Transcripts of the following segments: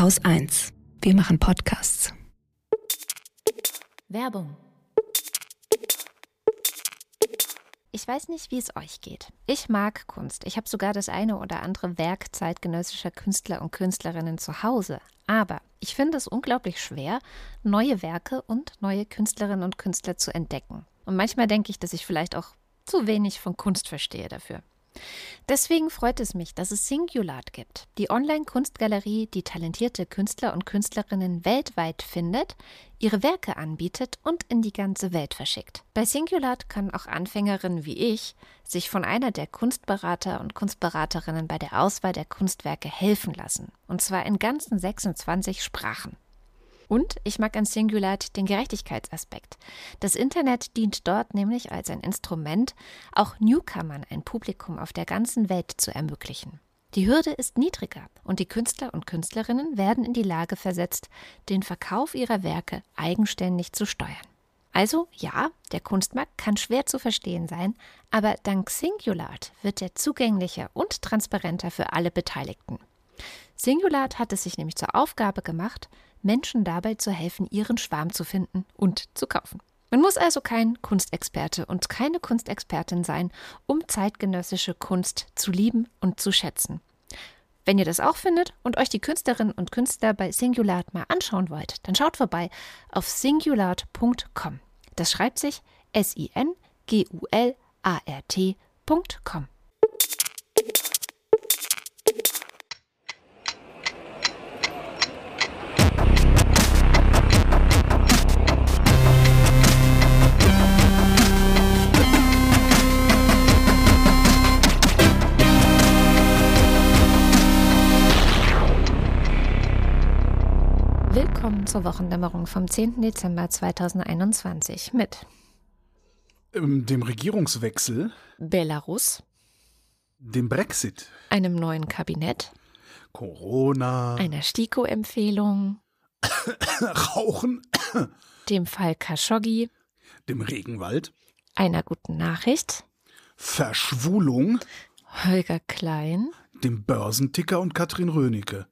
Haus 1. Wir machen Podcasts. Werbung. Ich weiß nicht, wie es euch geht. Ich mag Kunst. Ich habe sogar das eine oder andere Werk zeitgenössischer Künstler und Künstlerinnen zu Hause. Aber ich finde es unglaublich schwer, neue Werke und neue Künstlerinnen und Künstler zu entdecken. Und manchmal denke ich, dass ich vielleicht auch zu wenig von Kunst verstehe dafür. Deswegen freut es mich, dass es Singulat gibt, die Online-Kunstgalerie, die talentierte Künstler und Künstlerinnen weltweit findet, ihre Werke anbietet und in die ganze Welt verschickt. Bei Singulat können auch Anfängerinnen wie ich sich von einer der Kunstberater und Kunstberaterinnen bei der Auswahl der Kunstwerke helfen lassen, und zwar in ganzen 26 Sprachen. Und ich mag an Singulat den Gerechtigkeitsaspekt. Das Internet dient dort nämlich als ein Instrument, auch Newcomern ein Publikum auf der ganzen Welt zu ermöglichen. Die Hürde ist niedriger und die Künstler und Künstlerinnen werden in die Lage versetzt, den Verkauf ihrer Werke eigenständig zu steuern. Also ja, der Kunstmarkt kann schwer zu verstehen sein, aber dank Singulat wird er zugänglicher und transparenter für alle Beteiligten. Singulat hat es sich nämlich zur Aufgabe gemacht, Menschen dabei zu helfen, ihren Schwarm zu finden und zu kaufen. Man muss also kein Kunstexperte und keine Kunstexpertin sein, um zeitgenössische Kunst zu lieben und zu schätzen. Wenn ihr das auch findet und euch die Künstlerinnen und Künstler bei Singulat mal anschauen wollt, dann schaut vorbei auf singulat.com. Das schreibt sich S-I-N-G-U-L-A-R-T.com. Willkommen zur Wochendämmerung vom 10. Dezember 2021 mit Ähm, Dem Regierungswechsel, Belarus, dem Brexit, einem neuen Kabinett, Corona, einer STIKO-Empfehlung, Rauchen, dem Fall Khashoggi, dem Regenwald, einer guten Nachricht, Verschwulung, Holger Klein. dem Börsenticker und Katrin Rönecke.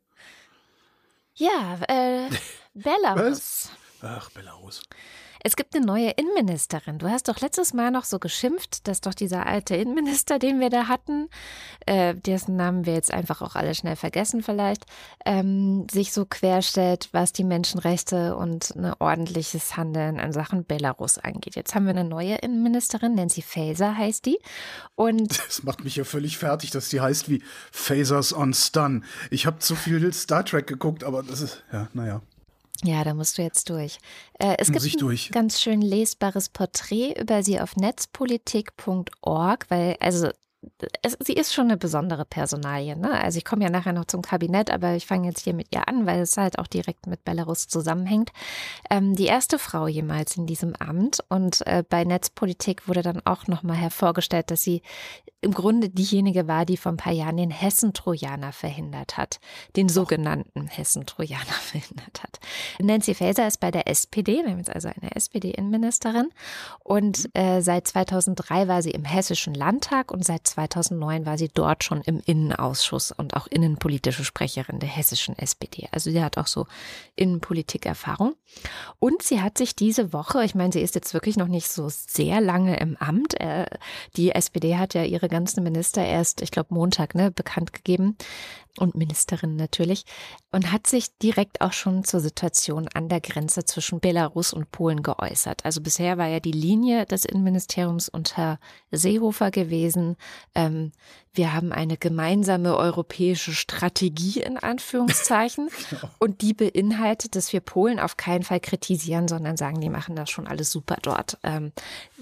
Ja, äh, Belarus. Ach, Belarus. Es gibt eine neue Innenministerin. Du hast doch letztes Mal noch so geschimpft, dass doch dieser alte Innenminister, den wir da hatten, äh, dessen Namen wir jetzt einfach auch alle schnell vergessen vielleicht, ähm, sich so querstellt, was die Menschenrechte und ein ordentliches Handeln an Sachen Belarus angeht. Jetzt haben wir eine neue Innenministerin, Nancy Faeser heißt die. Und Das macht mich ja völlig fertig, dass die heißt wie Phasers on Stun. Ich habe zu viel Star Trek geguckt, aber das ist, ja, naja. Ja, da musst du jetzt durch. Äh, es Muss gibt ein durch? ganz schön lesbares Porträt über sie auf netzpolitik.org, weil, also, es, sie ist schon eine besondere Personalie. Ne? Also ich komme ja nachher noch zum Kabinett, aber ich fange jetzt hier mit ihr an, weil es halt auch direkt mit Belarus zusammenhängt. Ähm, die erste Frau jemals in diesem Amt und äh, bei Netzpolitik wurde dann auch nochmal hervorgestellt, dass sie im Grunde diejenige war, die vor ein paar Jahren den Hessen-Trojaner verhindert hat. Den sogenannten Hessen-Trojaner verhindert hat. Nancy Faeser ist bei der SPD, wir haben jetzt also eine SPD-Innenministerin. Und äh, seit 2003 war sie im Hessischen Landtag und seit 2009 war sie dort schon im Innenausschuss und auch innenpolitische Sprecherin der hessischen SPD. Also sie hat auch so Innenpolitik-Erfahrung. Und sie hat sich diese Woche, ich meine, sie ist jetzt wirklich noch nicht so sehr lange im Amt. Äh, die SPD hat ja ihre ganzen Minister erst, ich glaube, Montag, ne, bekannt gegeben. Und Ministerin natürlich. Und hat sich direkt auch schon zur Situation an der Grenze zwischen Belarus und Polen geäußert. Also bisher war ja die Linie des Innenministeriums unter Seehofer gewesen. Ähm, wir haben eine gemeinsame europäische Strategie in Anführungszeichen. Und die beinhaltet, dass wir Polen auf keinen Fall kritisieren, sondern sagen, die machen das schon alles super dort. Ähm,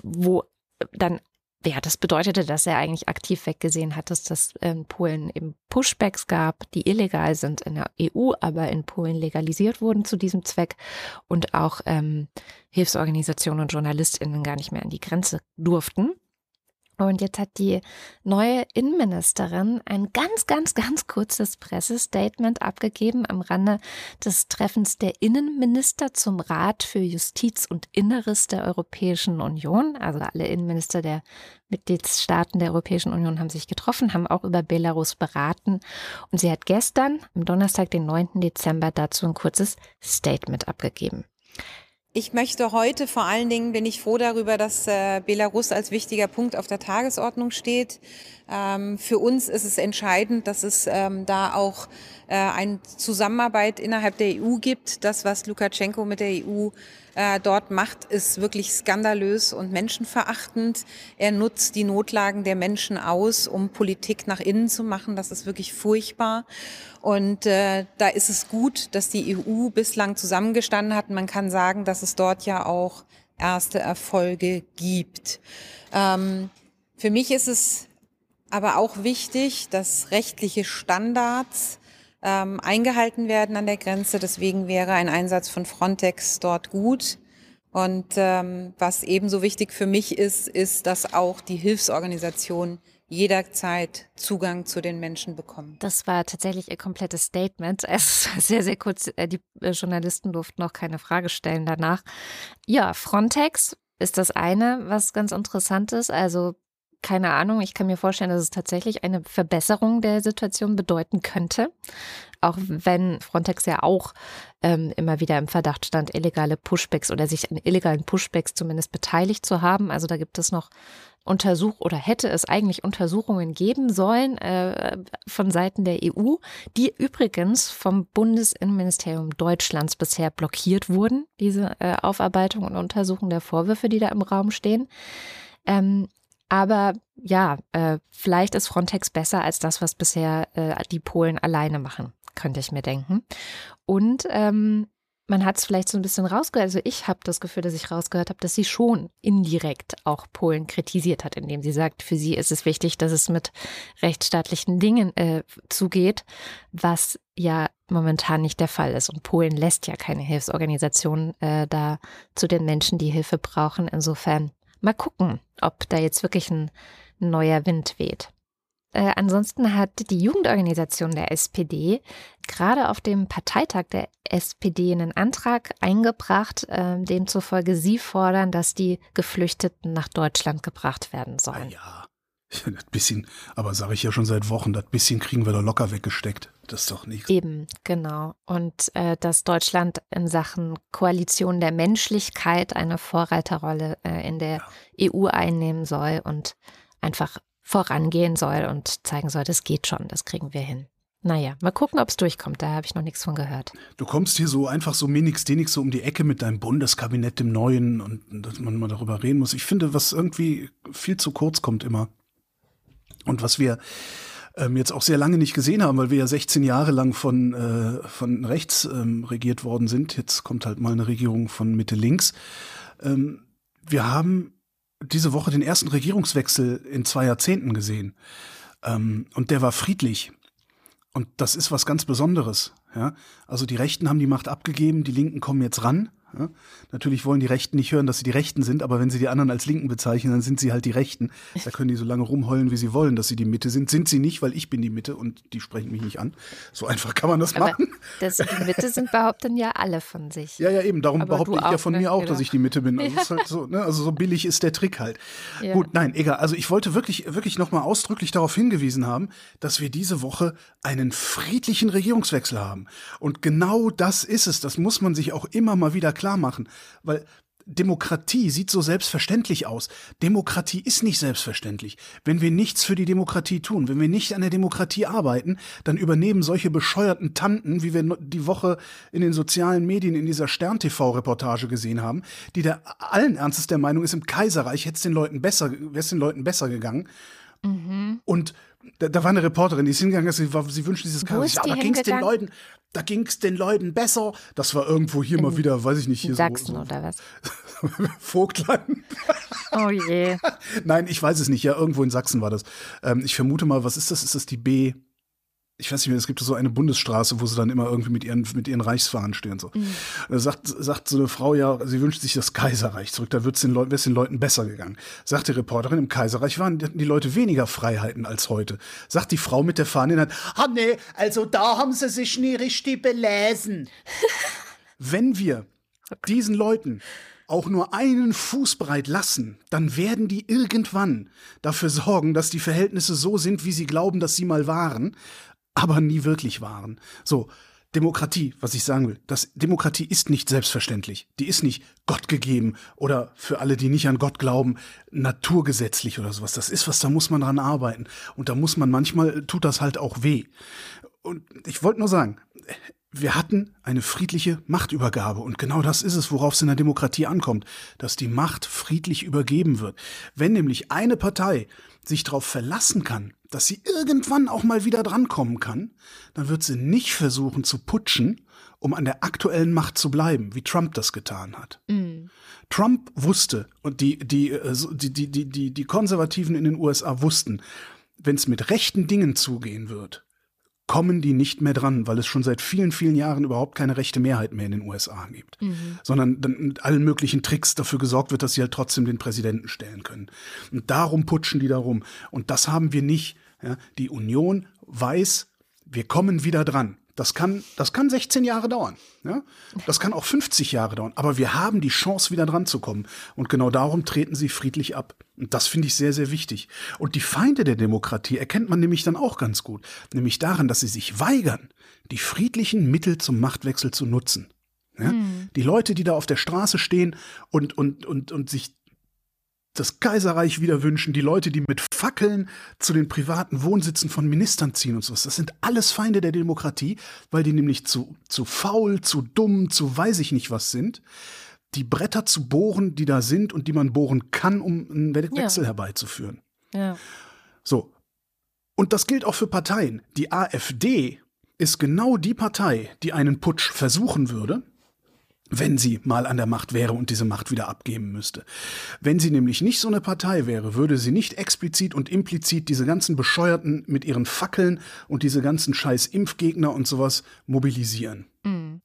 wo dann ja, das bedeutete, dass er eigentlich aktiv weggesehen hat, dass das in Polen eben Pushbacks gab, die illegal sind in der EU, aber in Polen legalisiert wurden zu diesem Zweck und auch ähm, Hilfsorganisationen und JournalistInnen gar nicht mehr an die Grenze durften. Und jetzt hat die neue Innenministerin ein ganz, ganz, ganz kurzes Pressestatement abgegeben am Rande des Treffens der Innenminister zum Rat für Justiz und Inneres der Europäischen Union. Also alle Innenminister der Mitgliedstaaten der Europäischen Union haben sich getroffen, haben auch über Belarus beraten. Und sie hat gestern, am Donnerstag, den 9. Dezember, dazu ein kurzes Statement abgegeben. Ich möchte heute vor allen Dingen, bin ich froh darüber, dass äh, Belarus als wichtiger Punkt auf der Tagesordnung steht. Ähm, für uns ist es entscheidend, dass es ähm, da auch äh, eine Zusammenarbeit innerhalb der EU gibt. Das, was Lukaschenko mit der EU äh, dort macht, ist wirklich skandalös und menschenverachtend. Er nutzt die Notlagen der Menschen aus, um Politik nach innen zu machen. Das ist wirklich furchtbar. Und äh, da ist es gut, dass die EU bislang zusammengestanden hat. Man kann sagen, dass es dort ja auch erste Erfolge gibt. Ähm, für mich ist es aber auch wichtig, dass rechtliche Standards ähm, eingehalten werden an der Grenze. Deswegen wäre ein Einsatz von Frontex dort gut. Und ähm, was ebenso wichtig für mich ist, ist, dass auch die Hilfsorganisationen jederzeit Zugang zu den Menschen bekommen. Das war tatsächlich ihr komplettes Statement. Es war sehr, sehr kurz. Äh, die äh, Journalisten durften noch keine Frage stellen danach. Ja, Frontex ist das eine, was ganz interessant ist. Also keine Ahnung. Ich kann mir vorstellen, dass es tatsächlich eine Verbesserung der Situation bedeuten könnte. Auch wenn Frontex ja auch ähm, immer wieder im Verdacht stand, illegale Pushbacks oder sich an illegalen Pushbacks zumindest beteiligt zu haben. Also da gibt es noch Untersuch oder hätte es eigentlich Untersuchungen geben sollen äh, von Seiten der EU, die übrigens vom Bundesinnenministerium Deutschlands bisher blockiert wurden, diese äh, Aufarbeitung und Untersuchung der Vorwürfe, die da im Raum stehen. Ähm, aber ja, äh, vielleicht ist Frontex besser als das, was bisher äh, die Polen alleine machen, könnte ich mir denken. Und ähm, man hat es vielleicht so ein bisschen rausgehört, also ich habe das Gefühl, dass ich rausgehört habe, dass sie schon indirekt auch Polen kritisiert hat, indem sie sagt, für sie ist es wichtig, dass es mit rechtsstaatlichen Dingen äh, zugeht, was ja momentan nicht der Fall ist. Und Polen lässt ja keine Hilfsorganisationen äh, da zu den Menschen, die Hilfe brauchen. Insofern Mal gucken, ob da jetzt wirklich ein neuer Wind weht. Äh, ansonsten hat die Jugendorganisation der SPD gerade auf dem Parteitag der SPD einen Antrag eingebracht, äh, demzufolge sie fordern, dass die Geflüchteten nach Deutschland gebracht werden sollen. Ja, das bisschen, aber sage ich ja schon seit Wochen, das bisschen kriegen wir da locker weggesteckt. Das ist doch nichts. Eben, genau. Und äh, dass Deutschland in Sachen Koalition der Menschlichkeit eine Vorreiterrolle äh, in der ja. EU einnehmen soll und einfach vorangehen soll und zeigen soll, das geht schon, das kriegen wir hin. Naja, mal gucken, ob es durchkommt. Da habe ich noch nichts von gehört. Du kommst hier so einfach so minix denix so um die Ecke mit deinem Bundeskabinett, dem Neuen und dass man mal darüber reden muss. Ich finde, was irgendwie viel zu kurz kommt immer. Und was wir ähm, jetzt auch sehr lange nicht gesehen haben, weil wir ja 16 Jahre lang von, äh, von rechts ähm, regiert worden sind. Jetzt kommt halt mal eine Regierung von Mitte links. Ähm, wir haben diese Woche den ersten Regierungswechsel in zwei Jahrzehnten gesehen. Ähm, und der war friedlich. Und das ist was ganz Besonderes. Ja? Also die Rechten haben die Macht abgegeben, die Linken kommen jetzt ran. Ja? Natürlich wollen die Rechten nicht hören, dass sie die Rechten sind, aber wenn sie die anderen als Linken bezeichnen, dann sind sie halt die Rechten. Da können die so lange rumheulen, wie sie wollen, dass sie die Mitte sind. Sind sie nicht, weil ich bin die Mitte und die sprechen mich nicht an. So einfach kann man das aber machen. Dass sie die Mitte sind, behaupten ja alle von sich. Ja, ja, eben. Darum aber behaupte ich ja von ne? mir auch, genau. dass ich die Mitte bin. Also, ja. halt so, ne? also so billig ist der Trick halt. Ja. Gut, nein, egal. Also ich wollte wirklich, wirklich nochmal ausdrücklich darauf hingewiesen haben, dass wir diese Woche einen friedlichen Regierungswechsel haben. Und genau das ist es. Das muss man sich auch immer mal wieder klar machen weil Demokratie sieht so selbstverständlich aus. Demokratie ist nicht selbstverständlich. Wenn wir nichts für die Demokratie tun, wenn wir nicht an der Demokratie arbeiten, dann übernehmen solche bescheuerten Tanten, wie wir die Woche in den sozialen Medien in dieser Stern-TV-Reportage gesehen haben, die da allen Ernstes der Meinung ist, im Kaiserreich hätte es den Leuten besser, wäre es den Leuten besser gegangen. Mhm. Und da, da, war eine Reporterin, die ist hingegangen, sie, war, sie wünscht dieses Chaos. Ja, da ging es den Leuten, da ging es den Leuten besser. Das war irgendwo hier In mal wieder, weiß ich nicht, hier Sachsen so, so oder was? Vogtland. Oh je. Nein, ich weiß es nicht. Ja, irgendwo in Sachsen war das. Ähm, ich vermute mal, was ist das? Ist das die B? Ich weiß nicht mehr, es gibt so eine Bundesstraße, wo sie dann immer irgendwie mit ihren, mit ihren Reichsfahnen stehen. So. Mhm. Da sagt, sagt so eine Frau ja, sie wünscht sich das Kaiserreich zurück, da wird es den, Leuten, den Leuten besser gegangen. Sagt die Reporterin, im Kaiserreich waren die Leute weniger Freiheiten als heute. Sagt die Frau mit der Fahne in der Hand, ah nee, also da haben sie sich nie richtig belesen. Wenn wir diesen Leuten auch nur einen Fuß breit lassen, dann werden die irgendwann dafür sorgen, dass die Verhältnisse so sind, wie sie glauben, dass sie mal waren, aber nie wirklich waren. So, Demokratie, was ich sagen will, das Demokratie ist nicht selbstverständlich. Die ist nicht Gott gegeben oder für alle, die nicht an Gott glauben, naturgesetzlich oder sowas. Das ist was, da muss man dran arbeiten. Und da muss man manchmal, tut das halt auch weh. Und ich wollte nur sagen, wir hatten eine friedliche Machtübergabe und genau das ist es, worauf es in der Demokratie ankommt, dass die Macht friedlich übergeben wird. Wenn nämlich eine Partei sich darauf verlassen kann, dass sie irgendwann auch mal wieder drankommen kann, dann wird sie nicht versuchen zu putschen, um an der aktuellen Macht zu bleiben, wie Trump das getan hat. Mhm. Trump wusste und die, die, äh, die, die, die, die, die Konservativen in den USA wussten, wenn es mit rechten Dingen zugehen wird, kommen die nicht mehr dran, weil es schon seit vielen, vielen Jahren überhaupt keine rechte Mehrheit mehr in den USA gibt. Mhm. Sondern dann mit allen möglichen Tricks dafür gesorgt wird, dass sie halt trotzdem den Präsidenten stellen können. Und darum putschen die darum. Und das haben wir nicht. Ja, die Union weiß, wir kommen wieder dran. Das kann, das kann 16 Jahre dauern. Ja? Das kann auch 50 Jahre dauern. Aber wir haben die Chance, wieder dran zu kommen. Und genau darum treten sie friedlich ab. Und das finde ich sehr, sehr wichtig. Und die Feinde der Demokratie erkennt man nämlich dann auch ganz gut. Nämlich daran, dass sie sich weigern, die friedlichen Mittel zum Machtwechsel zu nutzen. Ja? Hm. Die Leute, die da auf der Straße stehen und, und, und, und sich das Kaiserreich wieder wünschen, die Leute, die mit Fackeln zu den privaten Wohnsitzen von Ministern ziehen und sowas. Das sind alles Feinde der Demokratie, weil die nämlich zu, zu faul, zu dumm, zu weiß ich nicht was sind, die Bretter zu bohren, die da sind und die man bohren kann, um einen Wechsel ja. herbeizuführen. Ja. So. Und das gilt auch für Parteien. Die AfD ist genau die Partei, die einen Putsch versuchen würde wenn sie mal an der Macht wäre und diese Macht wieder abgeben müsste. Wenn sie nämlich nicht so eine Partei wäre, würde sie nicht explizit und implizit diese ganzen Bescheuerten mit ihren Fackeln und diese ganzen scheiß Impfgegner und sowas mobilisieren. Mhm.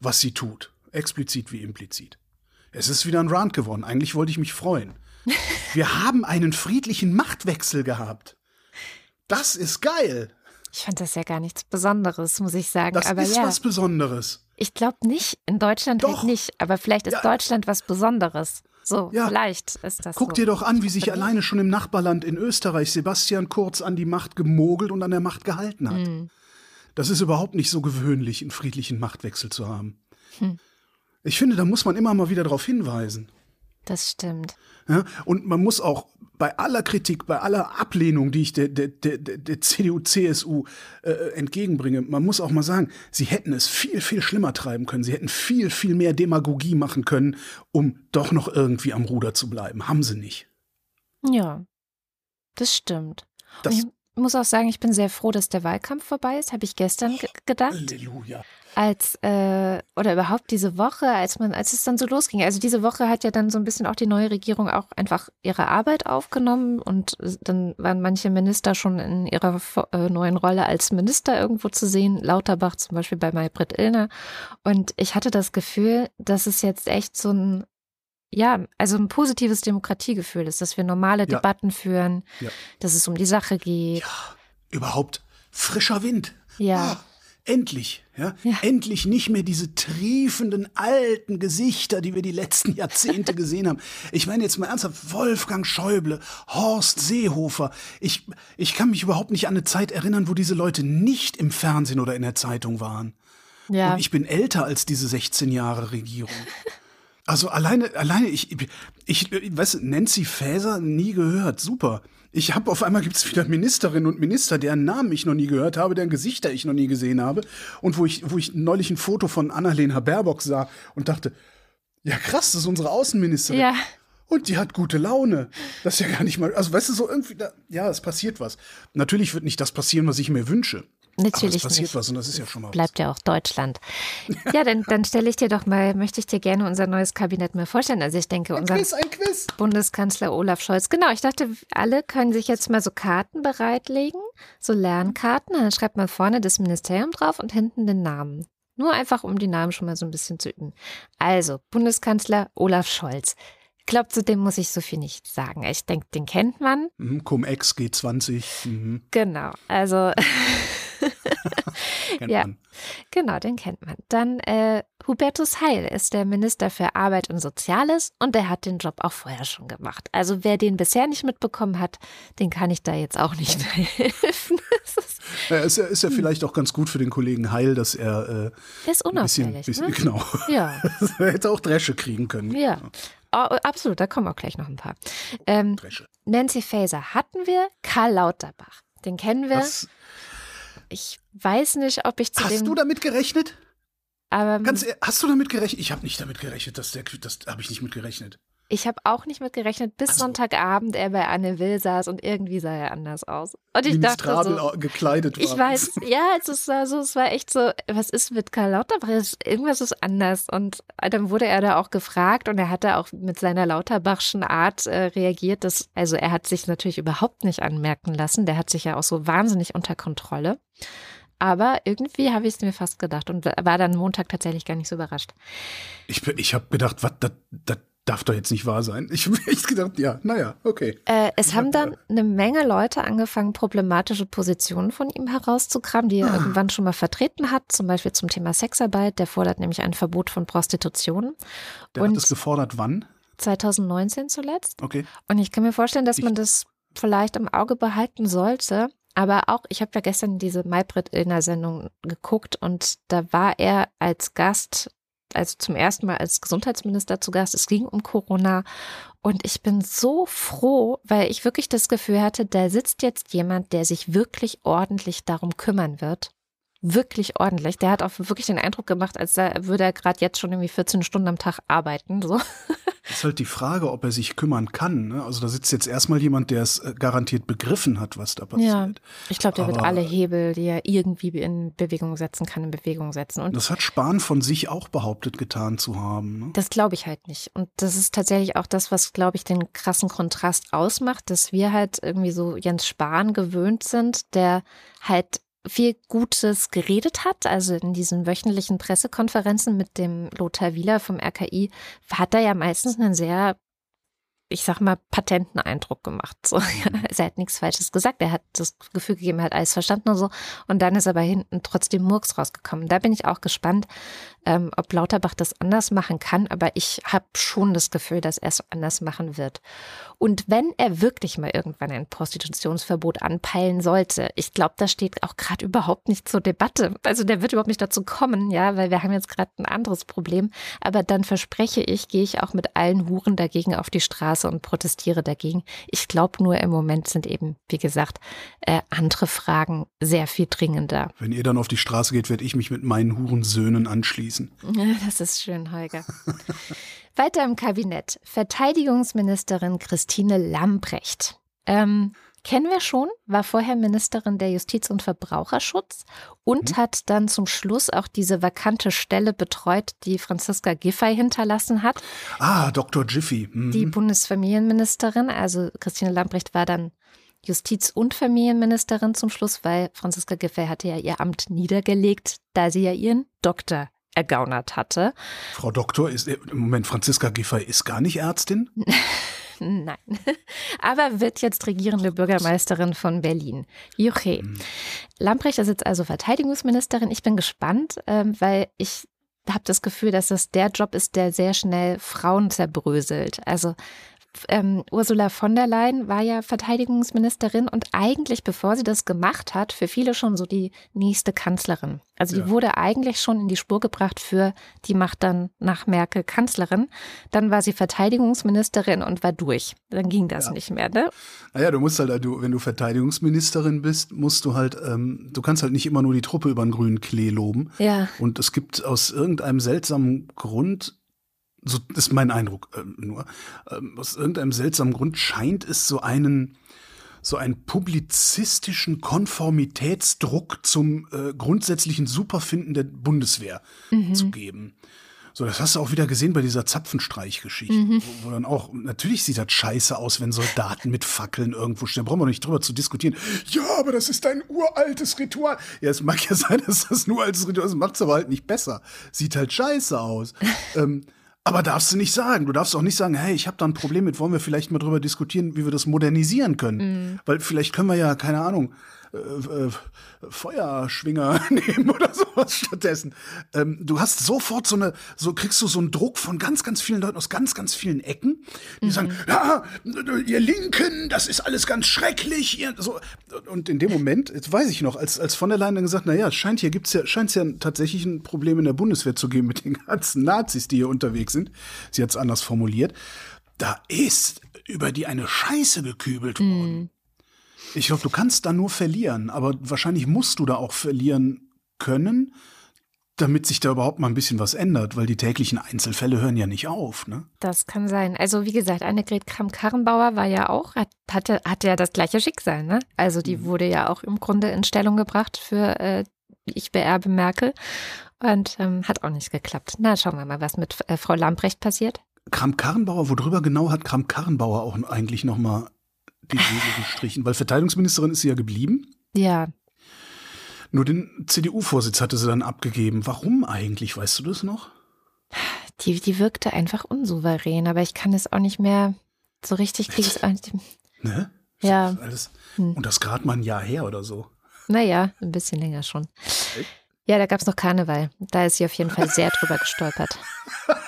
Was sie tut. Explizit wie implizit. Es ist wieder ein Rant geworden. Eigentlich wollte ich mich freuen. Wir haben einen friedlichen Machtwechsel gehabt. Das ist geil. Ich fand das ja gar nichts Besonderes, muss ich sagen. Das Aber ist ja. was Besonderes. Ich glaube nicht. In Deutschland halt doch. halt nicht. Aber vielleicht ist ja. Deutschland was Besonderes. So, ja. vielleicht ist das Guck so. dir doch an, wie sich alleine schon im Nachbarland in Österreich Sebastian Kurz an die Macht gemogelt und an der Macht gehalten hat. Mhm. Das ist überhaupt nicht so gewöhnlich, einen friedlichen Machtwechsel zu haben. Hm. Ich finde, da muss man immer mal wieder darauf hinweisen. Das stimmt. Ja, und man muss auch bei aller Kritik, bei aller Ablehnung, die ich der, der, der, der CDU, CSU äh, entgegenbringe, man muss auch mal sagen, sie hätten es viel, viel schlimmer treiben können. Sie hätten viel, viel mehr Demagogie machen können, um doch noch irgendwie am Ruder zu bleiben. Haben sie nicht. Ja, das stimmt. Das ich muss auch sagen, ich bin sehr froh, dass der Wahlkampf vorbei ist, habe ich gestern gedacht. Halleluja als äh, oder überhaupt diese Woche, als man, als es dann so losging. Also diese Woche hat ja dann so ein bisschen auch die neue Regierung auch einfach ihre Arbeit aufgenommen und dann waren manche Minister schon in ihrer äh, neuen Rolle als Minister irgendwo zu sehen. Lauterbach zum Beispiel bei Maybrit Illner. Und ich hatte das Gefühl, dass es jetzt echt so ein ja, also ein positives Demokratiegefühl ist, dass wir normale ja. Debatten führen, ja. dass es um die Sache geht. Ja, überhaupt frischer Wind. Ja. Ah. Endlich, ja? ja? Endlich nicht mehr diese triefenden alten Gesichter, die wir die letzten Jahrzehnte gesehen haben. Ich meine jetzt mal ernsthaft, Wolfgang Schäuble, Horst Seehofer. Ich, ich kann mich überhaupt nicht an eine Zeit erinnern, wo diese Leute nicht im Fernsehen oder in der Zeitung waren. Ja. Und ich bin älter als diese 16 Jahre Regierung. Also alleine, alleine, ich, ich, ich weiß, Nancy Faeser nie gehört, super. Ich habe auf einmal gibt es wieder Ministerinnen und Minister, deren Namen ich noch nie gehört habe, deren Gesichter ich noch nie gesehen habe. Und wo ich, wo ich neulich ein Foto von Annalena Baerbock sah und dachte, ja krass, das ist unsere Außenministerin. Ja. Und die hat gute Laune. Das ist ja gar nicht mal, also weißt du, so irgendwie, da, ja, es passiert was. Natürlich wird nicht das passieren, was ich mir wünsche. Natürlich Aber es passiert nicht. was und das ist ja schon mal Bleibt ja auch Deutschland. Ja, dann, dann stelle ich dir doch mal, möchte ich dir gerne unser neues Kabinett mal vorstellen. Also ich denke, was. Unser. Bundeskanzler Olaf Scholz. Genau, ich dachte, alle können sich jetzt mal so Karten bereitlegen, so Lernkarten. Dann schreibt man vorne das Ministerium drauf und hinten den Namen. Nur einfach, um die Namen schon mal so ein bisschen zu üben. Also, Bundeskanzler Olaf Scholz. Ich glaube, zu dem muss ich so viel nicht sagen. Ich denke, den kennt man. Mhm, Cum-Ex G20. Mhm, Genau, also kennt Ja. man. genau, den kennt man. Dann äh, Hubertus Heil ist der Minister für Arbeit und Soziales und der hat den Job auch vorher schon gemacht. Also wer den bisher nicht mitbekommen hat, den kann ich da jetzt auch nicht helfen. Das ist, Ja, ist, ja, ist ja vielleicht auch ganz gut für den Kollegen Heil, dass er äh, ist ein bisschen, unauffällig. bisschen ne? genau, Ja, er hätte auch Dresche kriegen können. ja. Oh, absolut, da kommen auch gleich noch ein paar. Ähm, Dresche. Nancy Faeser hatten wir, Karl Lauterbach. Den kennen wir. Was, Ich weiß nicht, ob ich zu hast du damit gerechnet? aber Ganz ehrlich, hast du damit gerechnet? Ich habe nicht damit gerechnet, dass der, das habe ich nicht mit gerechnet. Ich habe auch nicht mit gerechnet, bis Also- Sonntagabend er bei Anne Will saß und irgendwie sah er anders aus. Und ich dachte Ministrabel so, gekleidet war. ich weiß, ja, es ist so, also es war echt so, was ist mit Karl Lauterbach? Irgendwas ist anders. Und dann wurde er da auch gefragt und er hat da auch mit seiner Lauterbachschen Art äh, reagiert. Dass, also er hat sich natürlich überhaupt nicht anmerken lassen. Der hat sich ja auch so wahnsinnig unter Kontrolle. Aber irgendwie habe ich es mir fast gedacht und war dann Montag tatsächlich gar nicht so überrascht. Ich, ich habe gedacht, was, das darf doch jetzt nicht wahr sein. Ich habe echt gedacht, ja, naja, okay. Äh, es haben hab, dann eine Menge Leute angefangen, problematische Positionen von ihm herauszukramen, die er Ah. irgendwann schon mal vertreten hat, zum Beispiel zum Thema Sexarbeit. Der fordert nämlich ein Verbot von Prostitution. Der Und- hat das gefordert, wann? 2019 zuletzt. Okay. Und ich kann mir vorstellen, dass Ich- man das vielleicht im Auge behalten sollte. Aber auch, ich habe ja gestern diese Maybrit Illner Sendung geguckt und da war er als Gast, also zum ersten Mal als Gesundheitsminister zu Gast. Es ging um Corona und ich bin so froh, weil ich wirklich das Gefühl hatte, da sitzt jetzt jemand, der sich wirklich ordentlich darum kümmern wird. Wirklich ordentlich. Der hat auch wirklich den Eindruck gemacht, als würde er gerade jetzt schon irgendwie 14 Stunden am Tag arbeiten. So. Ist halt die Frage, ob er sich kümmern kann. Ne? Also da sitzt jetzt erstmal jemand, der es äh, garantiert begriffen hat, was da passiert. Ich glaube, der wird Aber- alle Hebel, die er irgendwie in Bewegung setzen kann, in Bewegung setzen. Und Das hat Spahn von sich auch behauptet getan zu haben. Ne? das glaube ich halt nicht. Und das ist tatsächlich auch das, was, glaube ich, den krassen Kontrast ausmacht, dass wir halt irgendwie so Jens Spahn gewöhnt sind, der halt viel Gutes geredet hat. Also in diesen wöchentlichen Pressekonferenzen mit dem Lothar Wieler vom RKI hat er ja meistens einen sehr ich sag mal, patenten Eindruck gemacht. So, ja, er hat nichts Falsches gesagt. Er hat das Gefühl gegeben, er hat alles verstanden und so. Und dann ist aber hinten trotzdem Murks rausgekommen. Da bin ich auch gespannt, ähm, ob Lauterbach das anders machen kann. Aber ich habe schon das Gefühl, dass er es anders machen wird. Und wenn er wirklich mal irgendwann ein Prostitutionsverbot anpeilen sollte, ich glaube, das steht auch gerade überhaupt nicht zur Debatte. Also der wird überhaupt nicht dazu kommen, ja, weil wir haben jetzt gerade ein anderes Problem. Aber dann verspreche ich, gehe ich auch mit allen Huren dagegen auf die Straße und protestiere dagegen. Ich glaube nur im Moment sind eben, wie gesagt, äh, andere Fragen sehr viel dringender. Wenn ihr dann auf die Straße geht, werde ich mich mit meinen Hurensöhnen anschließen. Das ist schön, Holger. Weiter im Kabinett. Verteidigungsministerin Christine Lambrecht. Ähm, kennen wir schon, war vorher Ministerin der Justiz und Verbraucherschutz und Mhm. hat dann zum Schluss auch diese vakante Stelle betreut, die Franziska Giffey hinterlassen hat. Ah, Dr. Jiffy. Mhm. Die Bundesfamilienministerin, also Christine Lambrecht war dann Justiz- und Familienministerin zum Schluss, weil Franziska Giffey hatte ja ihr Amt niedergelegt, da sie ja ihren Doktor ergaunert hatte. Frau Doktor ist, äh, Moment, Franziska Giffey ist gar nicht Ärztin? Nein. Aber wird jetzt regierende Bürgermeisterin von Berlin. Juche. Lamprecht ist jetzt also Verteidigungsministerin. Ich bin gespannt, ähm, weil ich habe das Gefühl, dass das der Job ist, der sehr schnell Frauen zerbröselt. Also ähm, Ursula von der Leyen war ja Verteidigungsministerin und eigentlich, bevor sie das gemacht hat, für viele schon so die nächste Kanzlerin. Also Ja. die wurde eigentlich schon in die Spur gebracht für, die macht dann nach Merkel Kanzlerin. Dann war sie Verteidigungsministerin und war durch. Dann ging das Ja. nicht mehr, ne? Naja, du musst halt, du, wenn du Verteidigungsministerin bist, musst du halt, ähm, du kannst halt nicht immer nur die Truppe über den grünen Klee loben. Ja. Und es gibt aus irgendeinem seltsamen Grund, so ist mein Eindruck ähm, nur, ähm, aus irgendeinem seltsamen Grund scheint es so einen, so einen publizistischen Konformitätsdruck zum äh, grundsätzlichen Superfinden der Bundeswehr Mhm. zu geben. So, das hast du auch wieder gesehen bei dieser Zapfenstreich-Geschichte, Mhm. wo, wo dann auch, natürlich sieht das scheiße aus, wenn Soldaten mit Fackeln irgendwo stehen. Brauchen wir nicht drüber zu diskutieren. Ja, aber das ist ein uraltes Ritual. Ja, es mag ja sein, dass das ein uraltes Ritual ist, macht es aber halt nicht besser. Sieht halt scheiße aus. ähm, aber darfst du nicht sagen. Du darfst auch nicht sagen, hey, ich habe da ein Problem mit, wollen wir vielleicht mal drüber diskutieren, wie wir das modernisieren können. Weil vielleicht können wir ja, keine Ahnung, äh, äh, Feuerschwinger nehmen oder sowas stattdessen. Ähm, du hast sofort so eine, so kriegst du so einen Druck von ganz, ganz vielen Leuten aus ganz, ganz vielen Ecken, die sagen, ja, ihr Linken, das ist alles ganz schrecklich. Ihr, so. Und in dem Moment, jetzt weiß ich noch, als, als von der Leyen dann gesagt, na ja, es scheint hier gibt's ja, scheint es ja tatsächlich ein Problem in der Bundeswehr zu geben mit den ganzen Nazis, die hier unterwegs sind. Sie hat es anders formuliert. Da ist über die eine Scheiße gekübelt worden. Ich glaube, du kannst da nur verlieren, aber wahrscheinlich musst du da auch verlieren können, damit sich da überhaupt mal ein bisschen was ändert, weil die täglichen Einzelfälle hören ja nicht auf, ne? Das kann sein. Also wie gesagt, Annegret Kramp-Karrenbauer war ja auch, hat, hatte, hatte ja das gleiche Schicksal, ne? Also die wurde ja auch im Grunde in Stellung gebracht für äh, ich beerbe Merkel und ähm, hat auch nicht geklappt. Na, schauen wir mal, was mit äh, Frau Lamprecht passiert. Kramp-Karrenbauer, worüber genau hat Kramp-Karrenbauer auch eigentlich noch die Segel gestrichen? Weil Verteidigungsministerin ist sie ja geblieben. Ja, Nur den CDU-Vorsitz hatte sie dann abgegeben. Warum eigentlich? Weißt du das noch? die, die wirkte einfach unsouverän, aber ich kann es auch nicht mehr so richtig kriege ich es auch nicht. Ne? Ja. Alles. Hm. Und das gerade mal ein Jahr her oder so. Naja, ein bisschen länger schon. Ja, da gab es noch Karneval. Da ist sie auf jeden Fall sehr drüber gestolpert.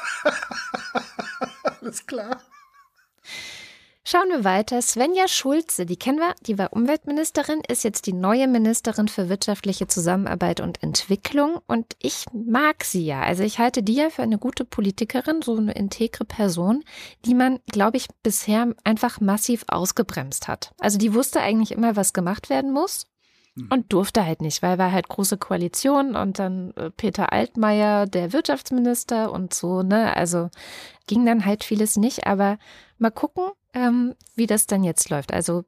Alles klar. Schauen wir weiter. Svenja Schulze, die kennen wir, die war Umweltministerin, ist jetzt die neue Ministerin für wirtschaftliche Zusammenarbeit und Entwicklung. Und ich mag sie ja. Also ich halte die ja für eine gute Politikerin, so eine integre Person, die man, glaube ich, bisher einfach massiv ausgebremst hat. Also die wusste eigentlich immer, was gemacht werden muss. Und durfte halt nicht, weil war halt große Koalition und dann äh, Peter Altmaier, der Wirtschaftsminister und so, ne? Also ging dann halt vieles nicht, aber mal gucken, ähm, wie das dann jetzt läuft. Also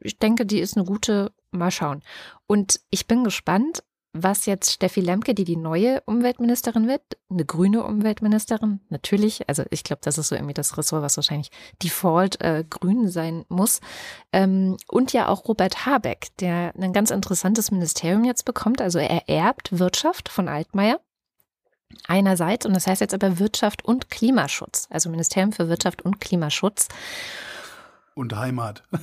ich denke, die ist eine gute, mal schauen. Und ich bin gespannt, was jetzt Steffi Lemke, die die neue Umweltministerin wird, eine grüne Umweltministerin, natürlich. Also ich glaube, das ist so irgendwie das Ressort, was wahrscheinlich default äh, grün sein muss. Ähm, und ja auch Robert Habeck, der ein ganz interessantes Ministerium jetzt bekommt. Also er erbt Wirtschaft von Altmaier. Einerseits, und das heißt jetzt aber Wirtschaft und Klimaschutz, also Ministerium für Wirtschaft und Klimaschutz. Und Heimat.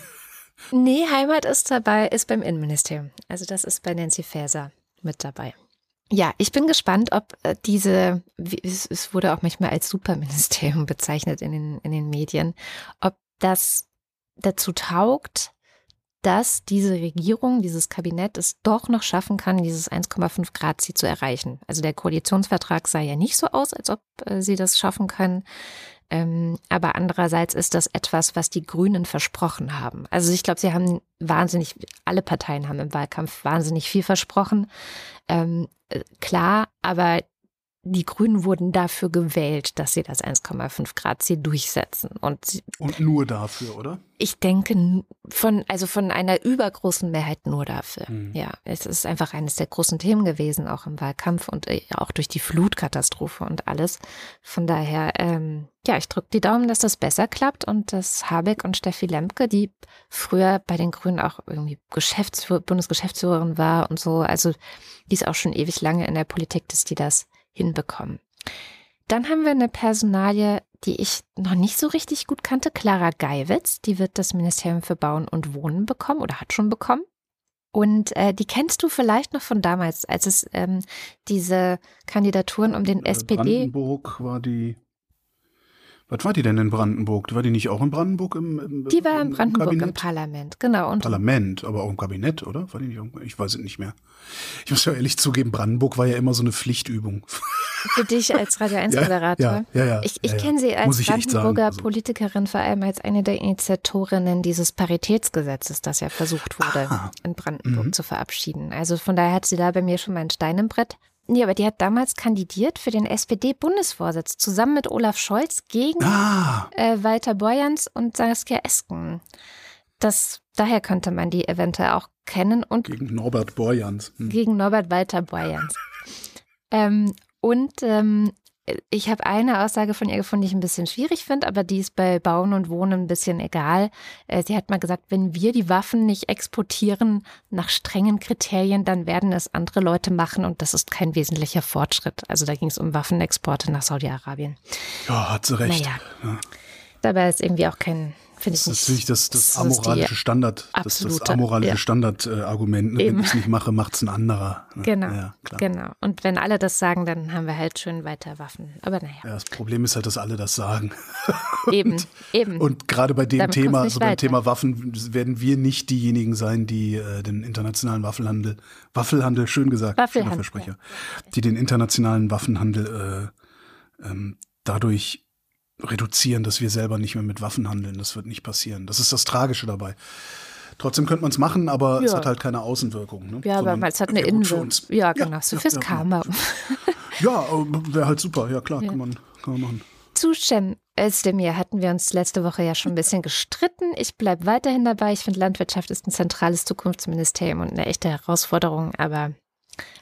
Nee, Heimat ist dabei, ist beim Innenministerium. Also das ist bei Nancy Faeser mit dabei. Ja, ich bin gespannt, ob äh, diese, es wurde auch manchmal als Superministerium bezeichnet in den, in den Medien, ob das dazu taugt, dass diese Regierung, dieses Kabinett es doch noch schaffen kann, dieses 1,5 Grad Ziel zu erreichen. Also der Koalitionsvertrag sah ja nicht so aus, als ob äh, sie das schaffen können. Ähm, aber andererseits ist das etwas, was die Grünen versprochen haben. Also ich glaube, sie haben wahnsinnig, alle Parteien haben im Wahlkampf wahnsinnig viel versprochen. Ähm, äh, klar, aber die Grünen wurden dafür gewählt, dass sie das 1,5 Grad Ziel durchsetzen. Und Und nur dafür, oder? ich denke von, also von einer übergroßen Mehrheit nur dafür. Mhm. Ja, es ist einfach eines der großen Themen gewesen, auch im Wahlkampf und äh, auch durch die Flutkatastrophe und alles. Von daher, ähm, ja, ich drücke die Daumen, dass das besser klappt und dass Habeck und Steffi Lemke, die früher bei den Grünen auch irgendwie Geschäftsführ Bundesgeschäftsführerin war und so, also die ist auch schon ewig lange in der Politik, dass die das hinbekommen. Dann haben wir eine Personalie, die ich noch nicht so richtig gut kannte, Clara Geiwitz. Die wird das Ministerium für Bauen und Wohnen bekommen oder hat schon bekommen. Und äh, die kennst du vielleicht noch von damals, als es ähm, diese Kandidaturen um den Äh, SPD. Brandenburg war die. Was war die denn in Brandenburg? War die nicht auch in Brandenburg im, im Die war in Brandenburg im Kabinett? Parlament, genau. Und Parlament, aber auch im Kabinett, oder? War die nicht irgendwo? Ich weiß es nicht mehr. Ich muss ja ehrlich zugeben, Brandenburg war ja immer so eine Pflichtübung. für dich als Radio 1 Moderator. ja, ja, ja, Ich, ich kenne sie als ich sagen, Brandenburger also. Politikerin vor allem als eine der Initiatorinnen dieses Paritätsgesetzes, das ja versucht wurde, Ah. in Brandenburg Mhm. zu verabschieden. Also von daher hat sie da bei mir schon mal einen Stein im Brett. Nee, aber die hat damals kandidiert für den SPD-Bundesvorsitz zusammen mit Olaf Scholz gegen Ah, äh, Walter Borjans und Saskia Esken. Das daher könnte man die eventuell auch kennen und Gegen Norbert Borjans. Hm. gegen Norbert Walter Borjans. ähm, und ähm, ich habe eine Aussage von ihr gefunden, die ich ein bisschen schwierig finde, aber die ist bei Bauen und Wohnen ein bisschen egal. Äh, Sie hat mal gesagt, wenn wir die Waffen nicht exportieren nach strengen Kriterien, dann werden es andere Leute machen und das ist kein wesentlicher Fortschritt. Also da ging es um Waffenexporte nach Saudi-Arabien. Ja, hat sie recht. Naja. Ja. Dabei ist irgendwie auch kein, finde ich Das ist natürlich das, das das amoralische Standard, das, das amoralische ja. Standardargument. Ne? Wenn ich es nicht mache, macht es ein anderer. Ne? Genau, Ja, genau. Und wenn alle das sagen, dann haben wir halt schön weiter Waffen. Aber naja, Ja, das Problem ist halt, dass alle das sagen. eben, eben. Und gerade bei dem Damit Thema, also beim weiter. Thema Waffen, werden wir nicht diejenigen sein, die äh, den internationalen Waffenhandel, Waffelhandel, schön gesagt, Waffelhandel, Versprecher, die den internationalen Waffenhandel äh, ähm, dadurch reduzieren, dass wir selber nicht mehr mit Waffen handeln. Das wird nicht passieren. Das ist das Tragische dabei. Trotzdem könnte man es machen, aber es Ja. hat halt keine Außenwirkung. Ne? ja, aber Sondern es hat eine für Innenwirkung. Ja, genau. so ja, fürs ja, Karma. Ja, wäre halt super. Ja, klar, Ja. Kann, man, kann man machen. Zu Cem Özdemir hatten wir uns letzte Woche ja schon ein bisschen gestritten. Ich bleibe weiterhin dabei. Ich finde, Landwirtschaft ist ein zentrales Zukunftsministerium und eine echte Herausforderung, aber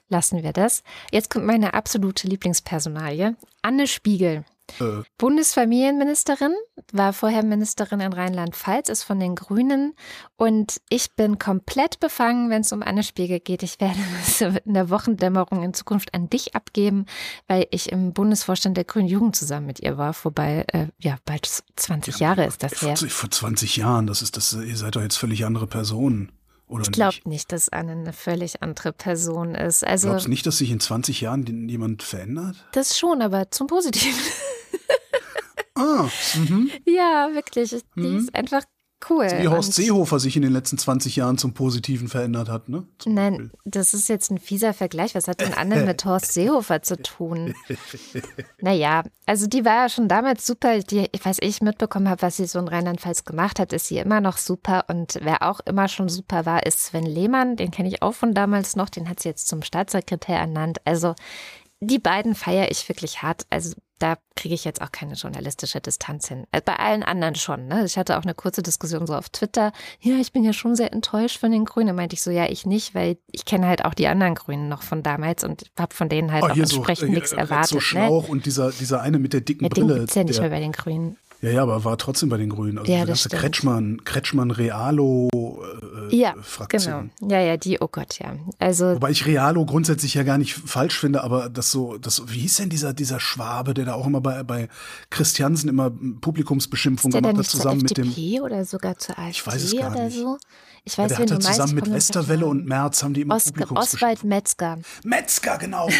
lassen wir das. Jetzt kommt meine absolute Lieblingspersonalie. Anne Spiegel. Äh, Bundesfamilienministerin, war vorher Ministerin in Rheinland-Pfalz, ist von den Grünen und ich bin komplett befangen, wenn es um Anne Spiegel geht. Ich werde es in der Wochendämmerung in Zukunft an dich abgeben, weil ich im Bundesvorstand der Grünen Jugend zusammen mit ihr war, wobei, äh, ja, bald 20 Jahre ist das her. vor, vor 20 Jahren, das ist das, ihr seid doch jetzt völlig andere Personen. Oder Ich glaube nicht? nicht, dass Anne eine völlig andere Person ist. Also, Glaubst du nicht, dass sich in 20 Jahren jemand verändert? das schon, aber zum Positiven. Ah, mhm. ja, wirklich. Die Mhm. ist einfach cool. wie Horst Seehofer sich in den letzten 20 Jahren zum Positiven verändert hat, ne? Zum Nein, Beispiel. das ist jetzt ein fieser Vergleich. Was hat denn Anne mit Horst Seehofer zu tun? Naja, also die war ja schon damals super. Die, was ich mitbekommen habe, was sie so in Rheinland-Pfalz gemacht hat, ist sie immer noch super. Und wer auch immer schon super war, ist Sven Lehmann. Den kenne ich auch von damals noch. Den hat sie jetzt zum Staatssekretär ernannt. Also die beiden feiere ich wirklich hart. Also da kriege ich jetzt auch keine journalistische Distanz hin. Äh, Bei allen anderen schon. Ne? Ich hatte auch eine kurze Diskussion so auf Twitter. Ja, ich bin ja schon sehr enttäuscht von den Grünen. Da meinte ich so, ja, ich nicht, weil ich kenne halt auch die anderen Grünen noch von damals und habe von denen halt Oh, auch so, entsprechend äh, nichts äh, erwartet. So ne? Schlauch und dieser, dieser eine mit der dicken dem Brille. gibt's ja nicht mehr der, bei den Grünen. Ja, ja, aber war trotzdem bei den Grünen. Also Ja, das ganze. Kretschmann, Kretschmann Realo äh, Ja, Fraktion. genau. Ja, ja, die, oh Gott, ja. Also Wobei ich Realo grundsätzlich ja gar nicht falsch finde, aber das so, das, wie hieß denn dieser, dieser Schwabe, der da auch immer bei, bei Christiansen immer Publikumsbeschimpfung der gemacht hat, zusammen mit dem, oder sogar zur AfD weiß es gar oder nicht. so? Ich ja, weiß, der wen hat ja meinst. zusammen ich mit Westerwelle und Merz haben die immer Os Publikumsbeschimpfung. Oswald Metzger. Metzger, genau.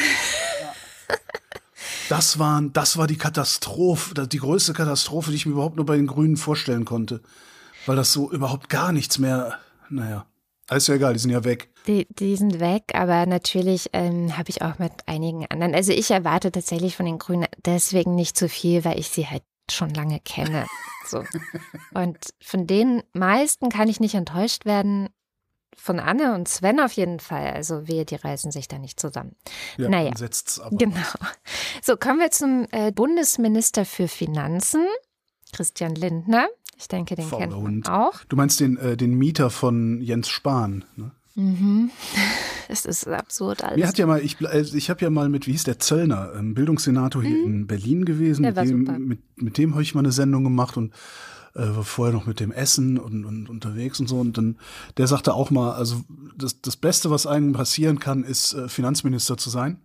Ja. Das, waren, das war die Katastrophe, die größte Katastrophe, die ich mir überhaupt nur bei den Grünen vorstellen konnte. Weil das so überhaupt gar nichts mehr, naja, ist ja egal, die sind ja weg. Die, die sind weg, aber natürlich ähm, habe ich auch mit einigen anderen. Also ich erwarte tatsächlich von den Grünen deswegen nicht zu viel, weil ich sie halt schon lange kenne. So. Und von den meisten kann ich nicht enttäuscht werden. Von Anne und Sven auf jeden Fall. Also wir, die reißen sich da nicht zusammen. Ja, Naja. dann setzt's aber. Genau. So, kommen wir zum äh, Bundesminister für Finanzen, Christian Lindner. Ich denke, den Fauler kennt man auch. Du meinst den, äh, den Mieter von Jens Spahn, ne? Mhm. Es ist absurd alles. Mir hat ja mal, ich, äh, ich habe ja mal mit, wie hieß der Zöllner, ähm, Bildungssenator hier in Berlin gewesen. Mhm. Der mit, dem, mit, mit dem habe ich mal eine Sendung gemacht und äh, war vorher noch mit dem Essen und, und unterwegs und so. Und dann, der sagte auch mal, also das, das Beste, was einem passieren kann, ist äh, Finanzminister zu sein,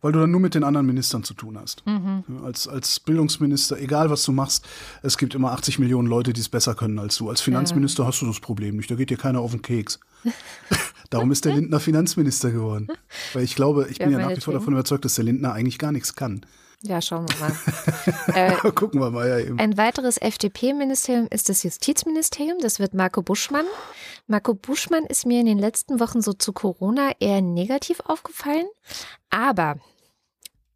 weil du dann nur mit den anderen Ministern zu tun hast. Mhm. Ja, als, als Bildungsminister, egal was du machst, es gibt immer 80 Millionen Leute, die es besser können als du. Als Finanzminister hast du das Problem nicht, da geht dir keiner auf den Keks. Darum ist der Lindner Finanzminister geworden. Weil ich glaube, ich bin Ja, ja nach wie vor davon überzeugt, dass der Lindner eigentlich gar nichts kann. Ja, schauen wir mal. äh, Gucken wir mal ja eben. ein weiteres FDP-Ministerium ist das Justizministerium. Das wird Marco Buschmann. Marco Buschmann ist mir in den letzten Wochen so zu Corona eher negativ aufgefallen. Aber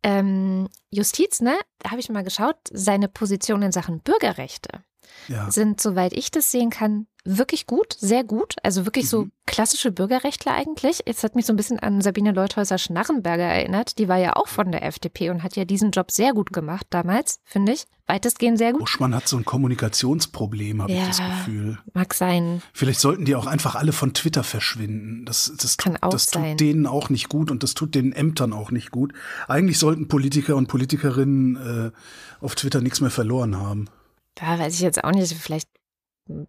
ähm, Justiz, ne, da habe ich mal geschaut, seine Position in Sachen Bürgerrechte Ja. sind, soweit ich das sehen kann, wirklich gut, sehr gut. Also wirklich mhm. so klassische Bürgerrechtler eigentlich. Es hat mich so ein bisschen an Sabine Leuthäuser-Schnarrenberger erinnert. Die war ja auch von der FDP und hat ja diesen Job sehr gut gemacht damals, finde ich. Weitestgehend sehr gut. Buschmann hat so ein Kommunikationsproblem, habe ja, ich das Gefühl. Mag sein. Vielleicht sollten die auch einfach alle von Twitter verschwinden. Das, das, Kann auch das tut sein. denen auch nicht gut und das tut den Ämtern auch nicht gut. Eigentlich sollten Politiker und Politikerinnen äh, auf Twitter nichts mehr verloren haben. Da weiß ich jetzt auch nicht. Vielleicht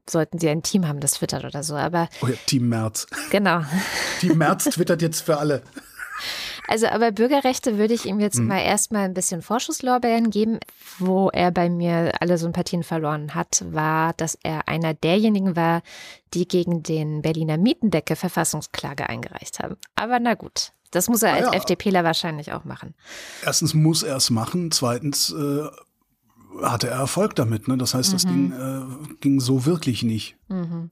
sollten sie ein Team haben, das twittert oder so. Aber oh ja, Team Merz. Genau. Team Merz twittert jetzt für alle. Also, aber Bürgerrechte würde ich ihm jetzt hm. mal erstmal ein bisschen Vorschusslorbeeren geben. Wo er bei mir alle Sympathien verloren hat, war, dass er einer derjenigen war, die gegen den Berliner Mietendecke Verfassungsklage eingereicht haben. Aber na gut. Das muss er als ja. FDPler wahrscheinlich auch machen. Erstens muss er es machen. Zweitens äh, hatte er Erfolg damit. Ne? Das heißt, das mhm. ging, äh, ging so wirklich nicht. Mhm.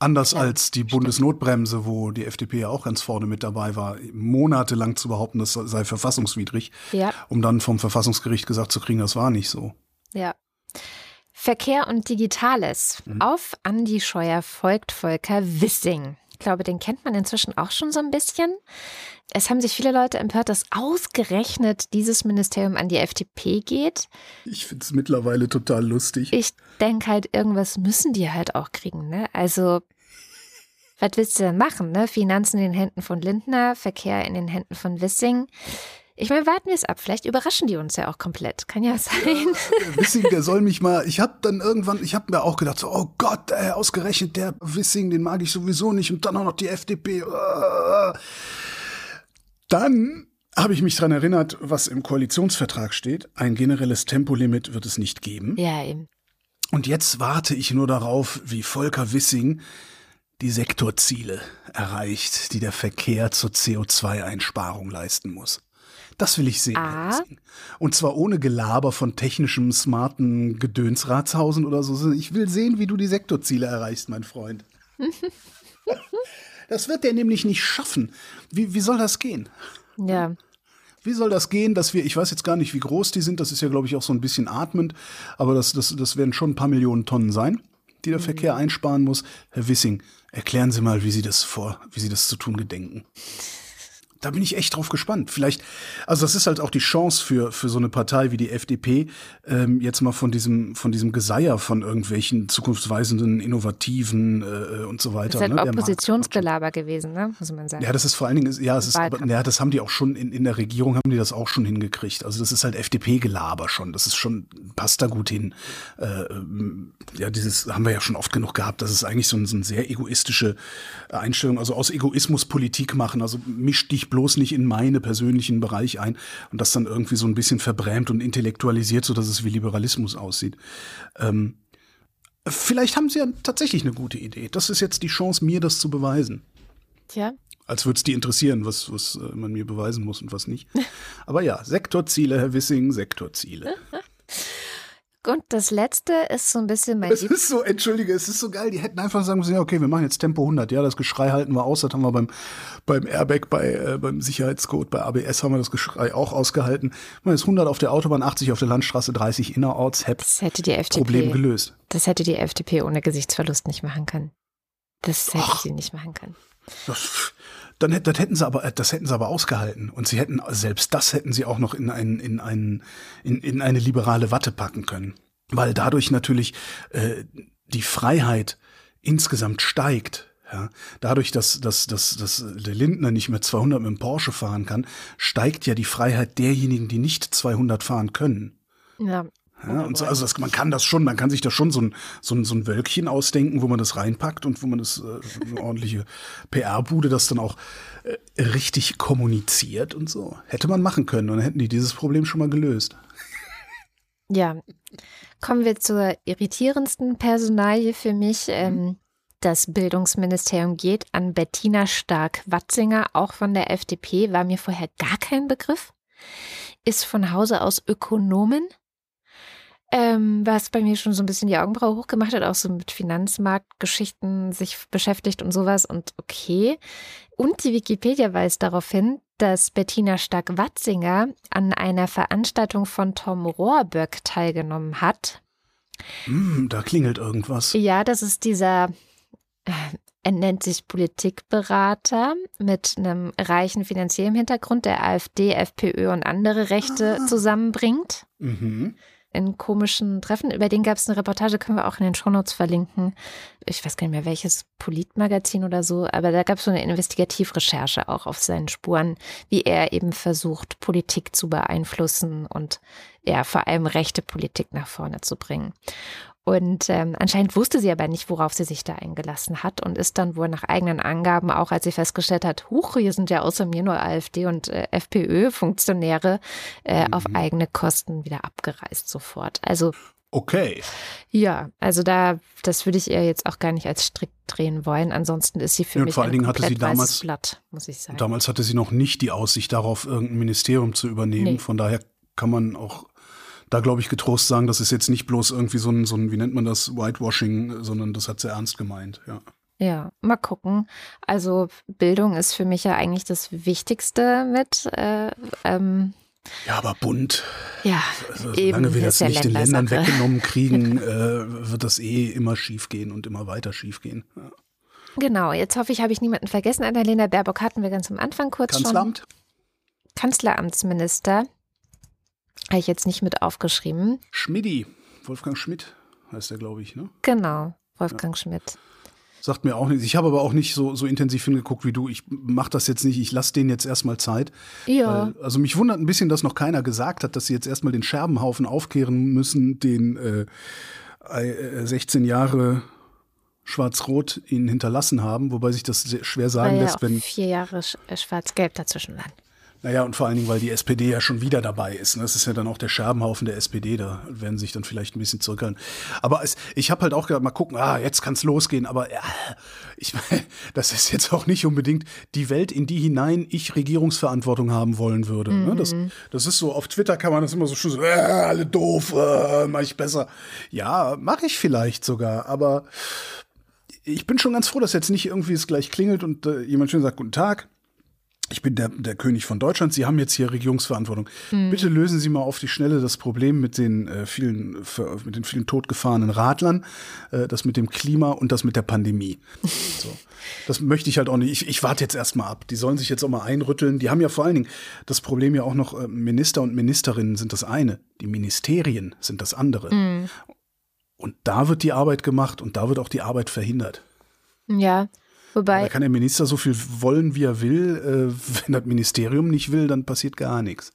Anders ja, als die Bundesnotbremse, wo die FDP ja auch ganz vorne mit dabei war, monatelang zu behaupten, das sei verfassungswidrig, ja. um dann vom Verfassungsgericht gesagt zu kriegen, das war nicht so. Ja. Verkehr und Digitales. Mhm. Auf Andi Scheuer folgt Volker Wissing. Ich glaube, den kennt man inzwischen auch schon so ein bisschen. Es haben sich viele Leute empört, dass ausgerechnet dieses Ministerium an die FDP geht. Ich finde es mittlerweile total lustig. Ich denke halt, irgendwas müssen die halt auch kriegen. Ne? Also, was willst du denn machen? Ne? Finanzen in den Händen von Lindner, Verkehr in den Händen von Wissing. Ich meine, warten wir es ab. Vielleicht überraschen die uns ja auch komplett. Kann ja sein. Ja, Wissing, der soll mich mal. Ich habe dann irgendwann, ich habe mir auch gedacht, so, oh Gott, ey, ausgerechnet der Wissing, den mag ich sowieso nicht. Und dann auch noch die FDP. Dann habe ich mich daran erinnert, was im Koalitionsvertrag steht. Ein generelles Tempolimit wird es nicht geben. Ja, eben. Und jetzt warte ich nur darauf, wie Volker Wissing die Sektorziele erreicht, die der Verkehr zur CO2-Einsparung leisten muss. Das will ich sehen. Ah. Und zwar ohne Gelaber von technischem, smarten Gedönsratshausen oder so. Ich will sehen, wie du die Sektorziele erreichst, mein Freund. das wird der nämlich nicht schaffen. Wie, wie soll das gehen? Ja. Wie soll das gehen, dass wir, ich weiß jetzt gar nicht, wie groß die sind, das ist ja, glaube ich, auch so ein bisschen atmend, aber das, das, das werden schon ein paar Millionen Tonnen sein, die der mhm. Verkehr einsparen muss. Herr Wissing, erklären Sie mal, wie Sie das vor, wie Sie das zu tun gedenken da bin ich echt drauf gespannt. Vielleicht, also das ist halt auch die Chance für, für so eine Partei wie die FDP, ähm, jetzt mal von diesem, von diesem Geseier von irgendwelchen zukunftsweisenden, innovativen äh, und so weiter. Das ist halt ne? Oppositionsgelaber gewesen, ne? muss man sagen. Ja, das ist vor allen Dingen, ja, es ist, aber, ja, das haben die auch schon in, in der Regierung haben die das auch schon hingekriegt. Also das ist halt FDP-Gelaber schon. Das ist schon, passt da gut hin. Äh, ja, dieses haben wir ja schon oft genug gehabt. Das ist eigentlich so, ein, so eine sehr egoistische Einstellung. Also aus Egoismus Politik machen. Also misch dich bloß nicht in meine persönlichen Bereich ein und das dann irgendwie so ein bisschen verbrämt und intellektualisiert, so dass es wie Liberalismus aussieht. Ähm, vielleicht haben sie ja tatsächlich eine gute Idee. Das ist jetzt die Chance, mir das zu beweisen. Tja. Als würde es die interessieren, was, was äh, man mir beweisen muss und was nicht. Aber ja, Sektorziele, Herr Wissing, Sektorziele. Und das letzte ist so ein bisschen mein. Es ist so, entschuldige, es ist so geil. Die hätten einfach sagen müssen, ja, okay, wir machen jetzt Tempo 100. Ja, das Geschrei halten wir aus. Das haben wir beim, beim Airbag, bei, äh, beim Sicherheitscode, bei ABS haben wir das Geschrei auch ausgehalten. Man ist 100 auf der Autobahn, 80 auf der Landstraße, 30 innerorts. Hätt das hätte die FDP. Problem gelöst. Das hätte die FDP ohne Gesichtsverlust nicht machen können. Das hätte Och, sie nicht machen können. Das, dann das hätten sie aber, das hätten sie aber ausgehalten. Und sie hätten, selbst das hätten sie auch noch in, einen, in, einen, in, in eine liberale Watte packen können. Weil dadurch natürlich äh, die Freiheit insgesamt steigt. Ja, dadurch, dass, dass, dass, dass der Lindner nicht mehr 200 mit dem Porsche fahren kann, steigt ja die Freiheit derjenigen, die nicht 200 fahren können. Ja. Ja, und so, also das, man kann das schon, man kann sich da schon so ein, so, ein, so ein Wölkchen ausdenken, wo man das reinpackt und wo man das äh, eine ordentliche PR-Bude das dann auch äh, richtig kommuniziert und so. Hätte man machen können und dann hätten die dieses Problem schon mal gelöst. Ja, kommen wir zur irritierendsten Personalie für mich. Mhm. Ähm, das Bildungsministerium geht an Bettina Stark-Watzinger, auch von der FDP, war mir vorher gar kein Begriff. Ist von Hause aus Ökonomin, ähm, was bei mir schon so ein bisschen die Augenbraue hochgemacht hat, auch so mit Finanzmarktgeschichten sich beschäftigt und sowas und okay. Und die Wikipedia weist darauf hin, dass Bettina Stark-Watzinger an einer Veranstaltung von Tom Rohrböck teilgenommen hat. Hm, da klingelt irgendwas. Ja, das ist dieser, äh, er nennt sich Politikberater mit einem reichen finanziellen Hintergrund, der AfD, FPÖ und andere Rechte Ah. zusammenbringt. Mhm. In komischen Treffen. Über den gab es eine Reportage, können wir auch in den Shownotes verlinken. Ich weiß gar nicht mehr, welches Politmagazin oder so, aber da gab es so eine Investigativrecherche auch auf seinen Spuren, wie er eben versucht, Politik zu beeinflussen und ja, vor allem rechte Politik nach vorne zu bringen. Und ähm, anscheinend wusste sie aber nicht, worauf sie sich da eingelassen hat und ist dann wohl nach eigenen Angaben, auch als sie festgestellt hat, huch, hier sind ja außer mir nur AfD und äh, FPÖ-Funktionäre, äh, auf eigene Kosten wieder abgereist sofort. Also Okay. ja, also da, das würde ich ihr jetzt auch gar nicht als Strick drehen wollen. Ansonsten ist sie für Ja, und mich vor allen ein Dingen hatte sie damals- Blatt, muss ich sagen. Damals hatte sie noch nicht die Aussicht darauf, irgendein Ministerium zu übernehmen. Nee. Von daher kann man auch da, glaube ich, getrost sagen, das ist jetzt nicht bloß irgendwie so ein, so ein, wie nennt man das, Whitewashing, sondern das hat sie ernst gemeint, ja. Ja, mal gucken. Also Bildung ist für mich ja eigentlich das Wichtigste mit. Äh, ähm, Ja, aber bunt. ja, Also, eben. solange wir das nicht den Ländern weggenommen kriegen, äh, wird das eh immer schief gehen und immer weiter schief gehen. Ja. Genau, jetzt hoffe ich, habe ich niemanden vergessen. Annalena Baerbock hatten wir ganz am Anfang kurz schon. Kanzleramt? Kanzleramtsminister. Habe ich jetzt nicht mit aufgeschrieben. Schmidti. Wolfgang Schmidt heißt er, glaube ich, ne? Genau, Wolfgang Schmidt. Sagt mir auch nichts. Ich habe aber auch nicht so, so intensiv hingeguckt wie du. Ich mache das jetzt nicht. Ich lasse denen jetzt erstmal Zeit. Ja, Weil, also mich wundert ein bisschen, dass noch keiner gesagt hat, dass sie jetzt erstmal den Scherbenhaufen aufkehren müssen, den äh, äh, 16 Jahre Schwarz-Rot ihnen hinterlassen haben, wobei sich das sehr schwer sagen ja lässt, wenn, vier Jahre äh, Schwarz-Gelb dazwischen waren. Naja, und vor allen Dingen, weil die SPD ja schon wieder dabei ist. Ne? Das ist ja dann auch der Scherbenhaufen der SPD, da werden sich dann vielleicht ein bisschen zurückhalten. Aber es, ich habe halt auch gedacht, mal gucken, ah, jetzt kann's losgehen, aber ja, ich meine, das ist jetzt auch nicht unbedingt die Welt, in die hinein ich Regierungsverantwortung haben wollen würde. Ne? Das, das ist so, auf Twitter kann man das immer so schön so, äh, alle doof, äh, mach ich besser. Ja, mache ich vielleicht sogar, aber ich bin schon ganz froh, dass jetzt nicht irgendwie es gleich klingelt und äh, jemand schön sagt, guten Tag. Ich bin der, der König von Deutschland. Sie haben jetzt hier Regierungsverantwortung. Bitte lösen Sie mal auf die Schnelle das Problem mit den äh, vielen, ver- mit den vielen totgefahrenen Radlern, äh, das mit dem Klima und das mit der Pandemie. so. Das möchte ich halt auch nicht. Ich, ich warte jetzt erstmal ab. Die sollen sich jetzt auch mal einrütteln. Die haben ja vor allen Dingen das Problem ja auch noch, äh, Minister und Ministerinnen sind das eine. Die Ministerien sind das andere. Und da wird die Arbeit gemacht und da wird auch die Arbeit verhindert. Ja, Da wobei, kann der Minister so viel wollen, wie er will. Äh, wenn das Ministerium nicht will, dann passiert gar nichts.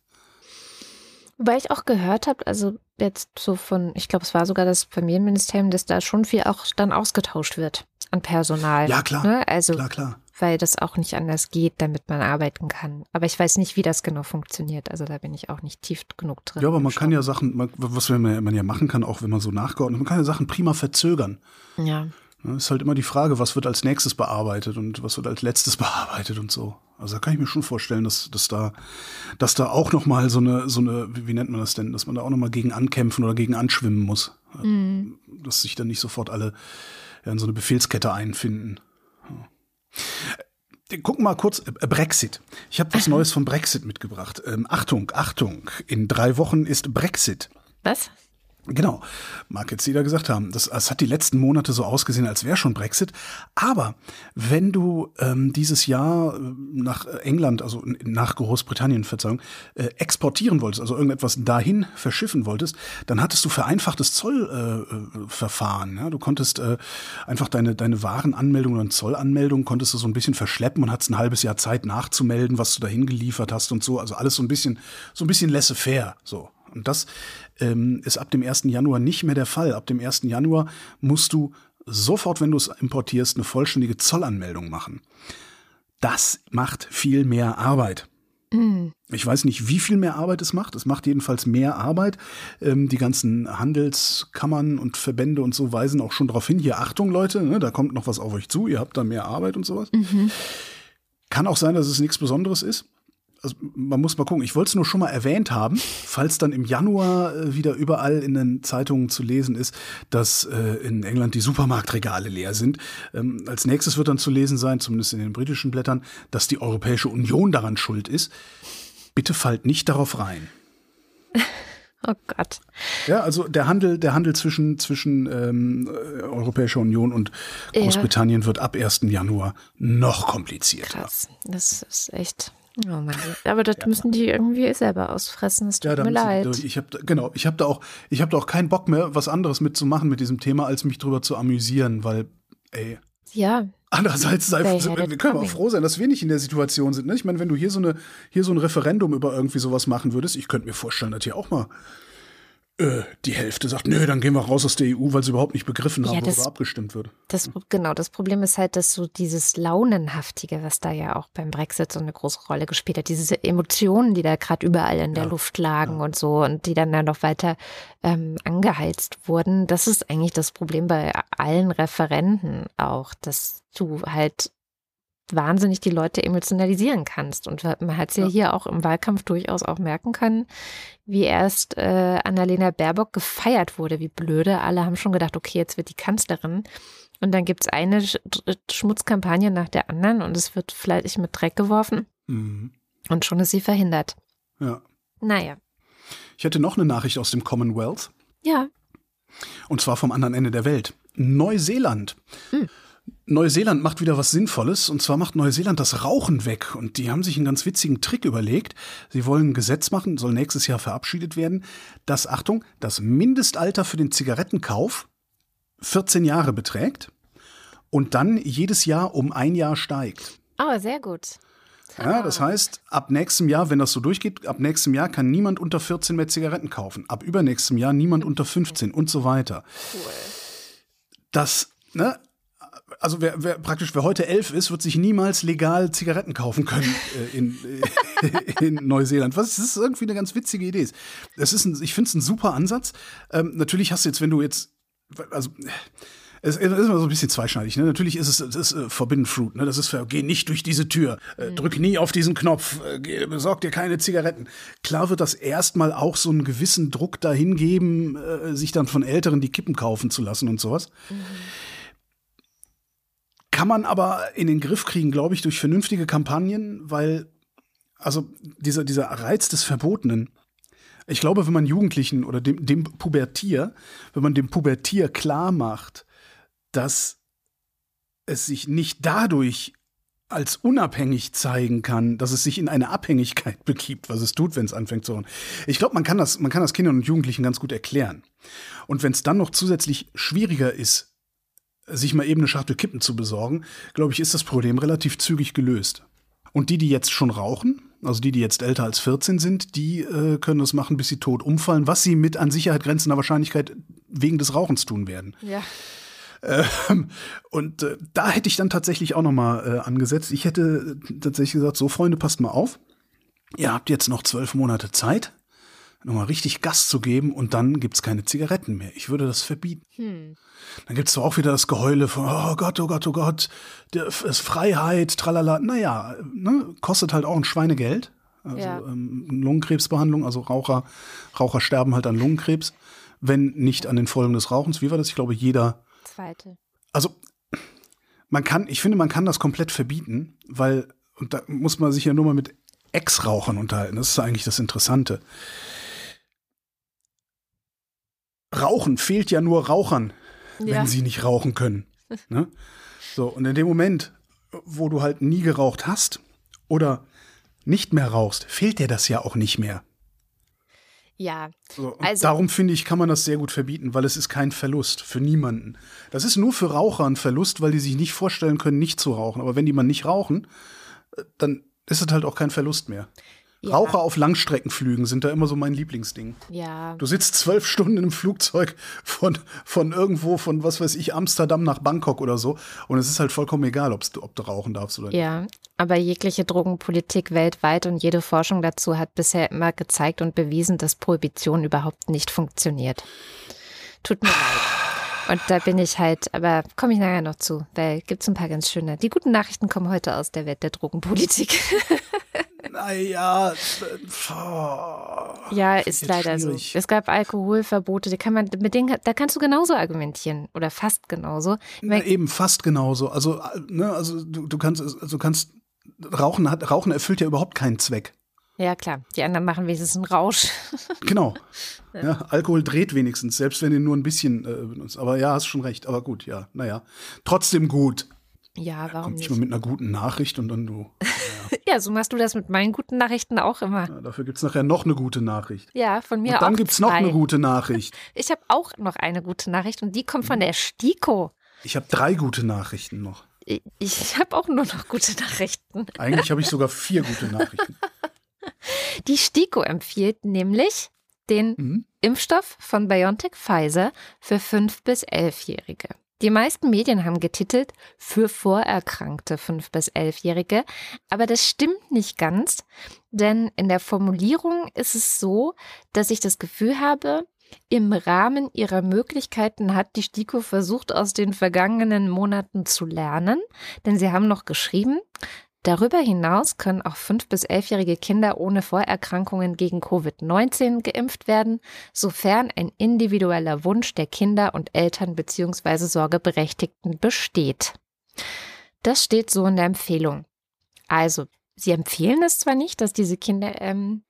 wobei ich auch gehört habe, also jetzt so von, ich glaube, es war sogar das Familienministerium, dass da schon viel auch dann ausgetauscht wird an Personal. Ja, klar. Ne? Also, Klar, klar. weil das auch nicht anders geht, damit man arbeiten kann. Aber ich weiß nicht, wie das genau funktioniert. Also da bin ich auch nicht tief genug drin. Ja, aber man kann ja Sachen, man, was man, man ja machen kann, auch wenn man so nachgeordnet, man kann ja Sachen prima verzögern. Ja. Ne, ist halt immer die Frage, was wird als nächstes bearbeitet und was wird als letztes bearbeitet und so. Also da kann ich mir schon vorstellen, dass, dass da, dass da auch noch mal so eine, so eine, wie, nennt man das denn, dass man da auch noch mal gegen ankämpfen oder gegen anschwimmen muss, dass sich dann nicht sofort alle ja, in so eine Befehlskette einfinden. Ja. Gucken mal kurz, äh, Brexit. Ich habe was Neues vom Brexit mitgebracht. Ähm, Achtung, Achtung, in drei Wochen ist Brexit. Was? Genau, mag jetzt jeder gesagt haben. Das, das hat die letzten Monate so ausgesehen, als wäre schon Brexit. Aber wenn du ähm, dieses Jahr äh, nach England, also nach Großbritannien, Verzeihung, äh, exportieren wolltest, also irgendetwas dahin verschiffen wolltest, dann hattest du vereinfachtes Zollverfahren. Äh, Verfahren, ja? Du konntest äh, einfach deine, deine Warenanmeldung und Zollanmeldung konntest du so ein bisschen verschleppen und hattest ein halbes Jahr Zeit nachzumelden, was du dahin geliefert hast und so. Also alles so ein bisschen, so ein bisschen laissez-faire, so. Und das ähm, ist ab dem 1. Januar nicht mehr der Fall. Ab dem 1. Januar musst du sofort, wenn du es importierst, eine vollständige Zollanmeldung machen. Das macht viel mehr Arbeit. Ich weiß nicht, wie viel mehr Arbeit es macht. Es macht jedenfalls mehr Arbeit. Ähm, die ganzen Handelskammern und Verbände und so weisen auch schon darauf hin. Hier, Achtung, Leute, ne, da kommt noch was auf euch zu. Ihr habt da mehr Arbeit und sowas. Kann auch sein, dass es nichts Besonderes ist. Also man muss mal gucken. Ich wollte es nur schon mal erwähnt haben, falls dann im Januar äh, wieder überall in den Zeitungen zu lesen ist, dass äh, in England die Supermarktregale leer sind. Ähm, als nächstes wird dann zu lesen sein, zumindest in den britischen Blättern, dass die Europäische Union daran schuld ist. Bitte fallt nicht darauf rein. Oh Gott. Ja, also der Handel, der Handel zwischen, zwischen ähm, Europäischer Union und Großbritannien ja. wird ab 1. Januar noch komplizierter. Krass. Das ist echt. Oh Mann. Aber das ja. müssen die irgendwie selber ausfressen. Es tut ja, mir leid. Ich habe genau, ich habe da auch, ich habe da auch keinen Bock mehr, was anderes mitzumachen mit diesem Thema, als mich drüber zu amüsieren, weil, ey. Ja. Andererseits sei, wir können auch froh sein, dass wir nicht in der Situation sind. Ne? Ich meine, wenn du hier so eine, hier so ein Referendum über irgendwie sowas machen würdest, ich könnte mir vorstellen, dass hier auch mal äh, die Hälfte sagt, nö, dann gehen wir raus aus der EU, weil sie überhaupt nicht begriffen haben, ja, das, worüber abgestimmt wird. Das, genau, das Problem ist halt, dass so dieses Launenhaftige, was da ja auch beim Brexit so eine große Rolle gespielt hat, diese Emotionen, die da gerade überall in der ja, Luft lagen ja. und so und die dann ja noch weiter ähm, angeheizt wurden, das ist eigentlich das Problem bei allen Referenten auch, dass du halt wahnsinnig die Leute emotionalisieren kannst. Und man hat es ja, ja, hier auch im Wahlkampf durchaus auch merken können, wie erst äh, Annalena Baerbock gefeiert wurde, wie blöde. Alle haben schon gedacht, okay, jetzt wird die Kanzlerin. Und dann gibt es eine Sch Schmutzkampagne nach der anderen und es wird vielleicht mit Dreck geworfen. Mhm. Und schon ist sie verhindert. Ja. Naja. Ich hätte noch eine Nachricht aus dem Commonwealth. Ja. Und zwar vom anderen Ende der Welt. Neuseeland. Mhm. Neuseeland macht wieder was Sinnvolles und zwar macht Neuseeland das Rauchen weg und die haben sich einen ganz witzigen Trick überlegt. Sie wollen ein Gesetz machen, soll nächstes Jahr verabschiedet werden, dass, Achtung, das Mindestalter für den Zigarettenkauf 14 Jahre beträgt und dann jedes Jahr um ein Jahr steigt. Oh, sehr gut. Ja, das heißt, ab nächstem Jahr, wenn das so durchgeht, ab nächstem Jahr kann niemand unter 14 mehr Zigaretten kaufen. Ab übernächstem Jahr niemand unter 15 und so weiter. Cool. Das, ne, also wer, wer praktisch wer heute elf ist, wird sich niemals legal Zigaretten kaufen können äh, in, äh, in Neuseeland. Was das ist irgendwie eine ganz witzige Idee. Es ist ein, ich finde es ein super Ansatz. Ähm, natürlich hast du jetzt, wenn du jetzt, also es ist immer so ein bisschen zweischneidig. Ne? Natürlich ist es das ist, äh, Forbidden Fruit. Ne? Das ist für, geh nicht durch diese Tür, äh, mhm. drück nie auf diesen Knopf, äh, geh, besorg dir keine Zigaretten. Klar wird das erstmal auch so einen gewissen Druck dahin geben, äh, sich dann von Älteren die Kippen kaufen zu lassen und sowas. Mhm. Kann man aber in den Griff kriegen, glaube ich, durch vernünftige Kampagnen, weil, also dieser, dieser Reiz des Verbotenen, ich glaube, wenn man Jugendlichen oder dem, dem Pubertier, wenn man dem Pubertier klar macht, dass es sich nicht dadurch als unabhängig zeigen kann, dass es sich in eine Abhängigkeit begibt, was es tut, wenn es anfängt zu rauchen. Ich glaube, man man kann das Kindern und Jugendlichen ganz gut erklären. Und wenn es dann noch zusätzlich schwieriger ist, sich mal eben eine Schachtel Kippen zu besorgen, glaube ich, ist das Problem relativ zügig gelöst. Und die, die jetzt schon rauchen, also die, die jetzt älter als 14 sind, die äh, können das machen, bis sie tot umfallen, was sie mit an Sicherheit grenzender Wahrscheinlichkeit wegen des Rauchens tun werden. Ja. Ähm, und äh, da hätte ich dann tatsächlich auch noch mal äh, angesetzt. Ich hätte tatsächlich gesagt, so Freunde, passt mal auf. Ihr habt jetzt noch zwölf Monate Zeit nochmal richtig Gas zu geben und dann gibt es keine Zigaretten mehr. Ich würde das verbieten. Hm. Dann gibt es auch wieder das Geheule von, oh Gott, oh Gott, oh Gott, der ist Freiheit, tralala. Naja, ne, kostet halt auch ein Schweinegeld. Also ja. ähm, Lungenkrebsbehandlung, also Raucher, Raucher sterben halt an Lungenkrebs, wenn nicht an den Folgen des Rauchens. Wie war das? Ich glaube, jeder. Zweite. Also, man kann, ich finde, man kann das komplett verbieten, weil, und da muss man sich ja nur mal mit Ex-Rauchern unterhalten. Das ist eigentlich das Interessante. Rauchen fehlt ja nur Rauchern, ja. wenn sie nicht rauchen können. Ne? So, und in dem Moment, wo du halt nie geraucht hast oder nicht mehr rauchst, fehlt dir das ja auch nicht mehr. Ja. So, also darum finde ich, kann man das sehr gut verbieten, weil es ist kein Verlust für niemanden. Das ist nur für Raucher ein Verlust, weil die sich nicht vorstellen können, nicht zu rauchen. Aber wenn die mal nicht rauchen, äh, dann ist es halt auch kein Verlust mehr. Ja. Raucher auf Langstreckenflügen sind da immer so mein Lieblingsding. Ja. Du sitzt zwölf Stunden einem Flugzeug von, von irgendwo, von was weiß ich, Amsterdam nach Bangkok oder so. Und es ist halt vollkommen egal, ob du rauchen darfst oder nicht. Ja, aber jegliche Drogenpolitik weltweit und jede Forschung dazu hat bisher immer gezeigt und bewiesen, dass Prohibition überhaupt nicht funktioniert. Tut mir leid. Und da bin ich halt, aber komme ich nachher noch zu, weil gibt es ein paar ganz schöne. Die guten Nachrichten kommen heute aus der Welt der Drogenpolitik. Naja, ja, ist leider schwierig. so. Es gab Alkoholverbote, die kann man, mit denen, da kannst du genauso argumentieren oder fast genauso. Na, eben fast genauso. Also, ne, also du, du kannst, also kannst Rauchen hat, Rauchen erfüllt ja überhaupt keinen Zweck. Ja, klar. Die anderen machen wenigstens einen Rausch. Genau. Ja, Alkohol dreht wenigstens, selbst wenn ihr nur ein bisschen äh, benutzt. Aber ja, hast schon recht. Aber gut, ja, naja. Trotzdem gut. Ja, warum Kommt nicht? mal mit einer guten Nachricht und dann du. Ja, so machst du das mit meinen guten Nachrichten auch immer. Ja, dafür gibt's nachher noch eine gute Nachricht. Ja, von mir Und dann auch gibt's noch eine gute Nachricht. Ich habe auch noch eine gute Nachricht und die kommt von der STIKO. Ich habe drei gute Nachrichten noch. Ich, ich habe auch nur noch gute Nachrichten. Eigentlich habe ich sogar vier gute Nachrichten. Die STIKO empfiehlt nämlich den Mhm. Impfstoff von BioNTech Pfizer für 5- bis 11-Jährige. Die meisten Medien haben getitelt für vorerkrankte 5- bis 11-Jährige, aber das stimmt nicht ganz, denn in der Formulierung ist es so, dass ich das Gefühl habe, im Rahmen ihrer Möglichkeiten hat die STIKO versucht, aus den vergangenen Monaten zu lernen, denn sie haben noch geschrieben, Darüber hinaus können auch 5- bis 11-jährige Kinder ohne Vorerkrankungen gegen Covid-19 geimpft werden, sofern ein individueller Wunsch der Kinder und Eltern bzw. Sorgeberechtigten besteht. Das steht so in der Empfehlung. Also, sie empfehlen es zwar nicht, dass diese Kinder ähm,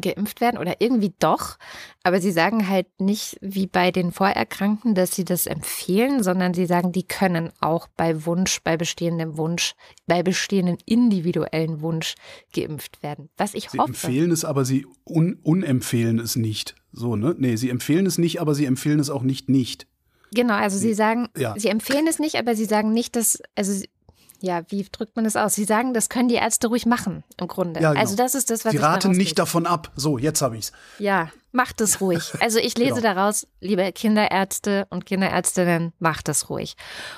geimpft werden oder irgendwie doch, aber sie sagen halt nicht wie bei den Vorerkrankten, dass sie das empfehlen, sondern sie sagen, die können auch bei Wunsch, bei bestehendem Wunsch, bei bestehendem individuellen Wunsch geimpft werden. Was ich Sie hoffe. empfehlen es, aber sie un unempfehlen es nicht. So, ne? Nee, sie empfehlen es nicht, aber sie empfehlen es auch nicht nicht. Genau, also sie sagen, Ja. sie empfehlen es nicht, aber sie sagen nicht, dass, also sie- ja, wie drückt man das aus? Sie sagen, das können die Ärzte ruhig machen, im Grunde. Ja, genau. Also das ist das, was Sie ich raten nicht davon ab. So, jetzt habe ich's. Ja, macht es ruhig. Also ich lese Genau. daraus, liebe Kinderärzte und Kinderärztinnen, macht es ruhig.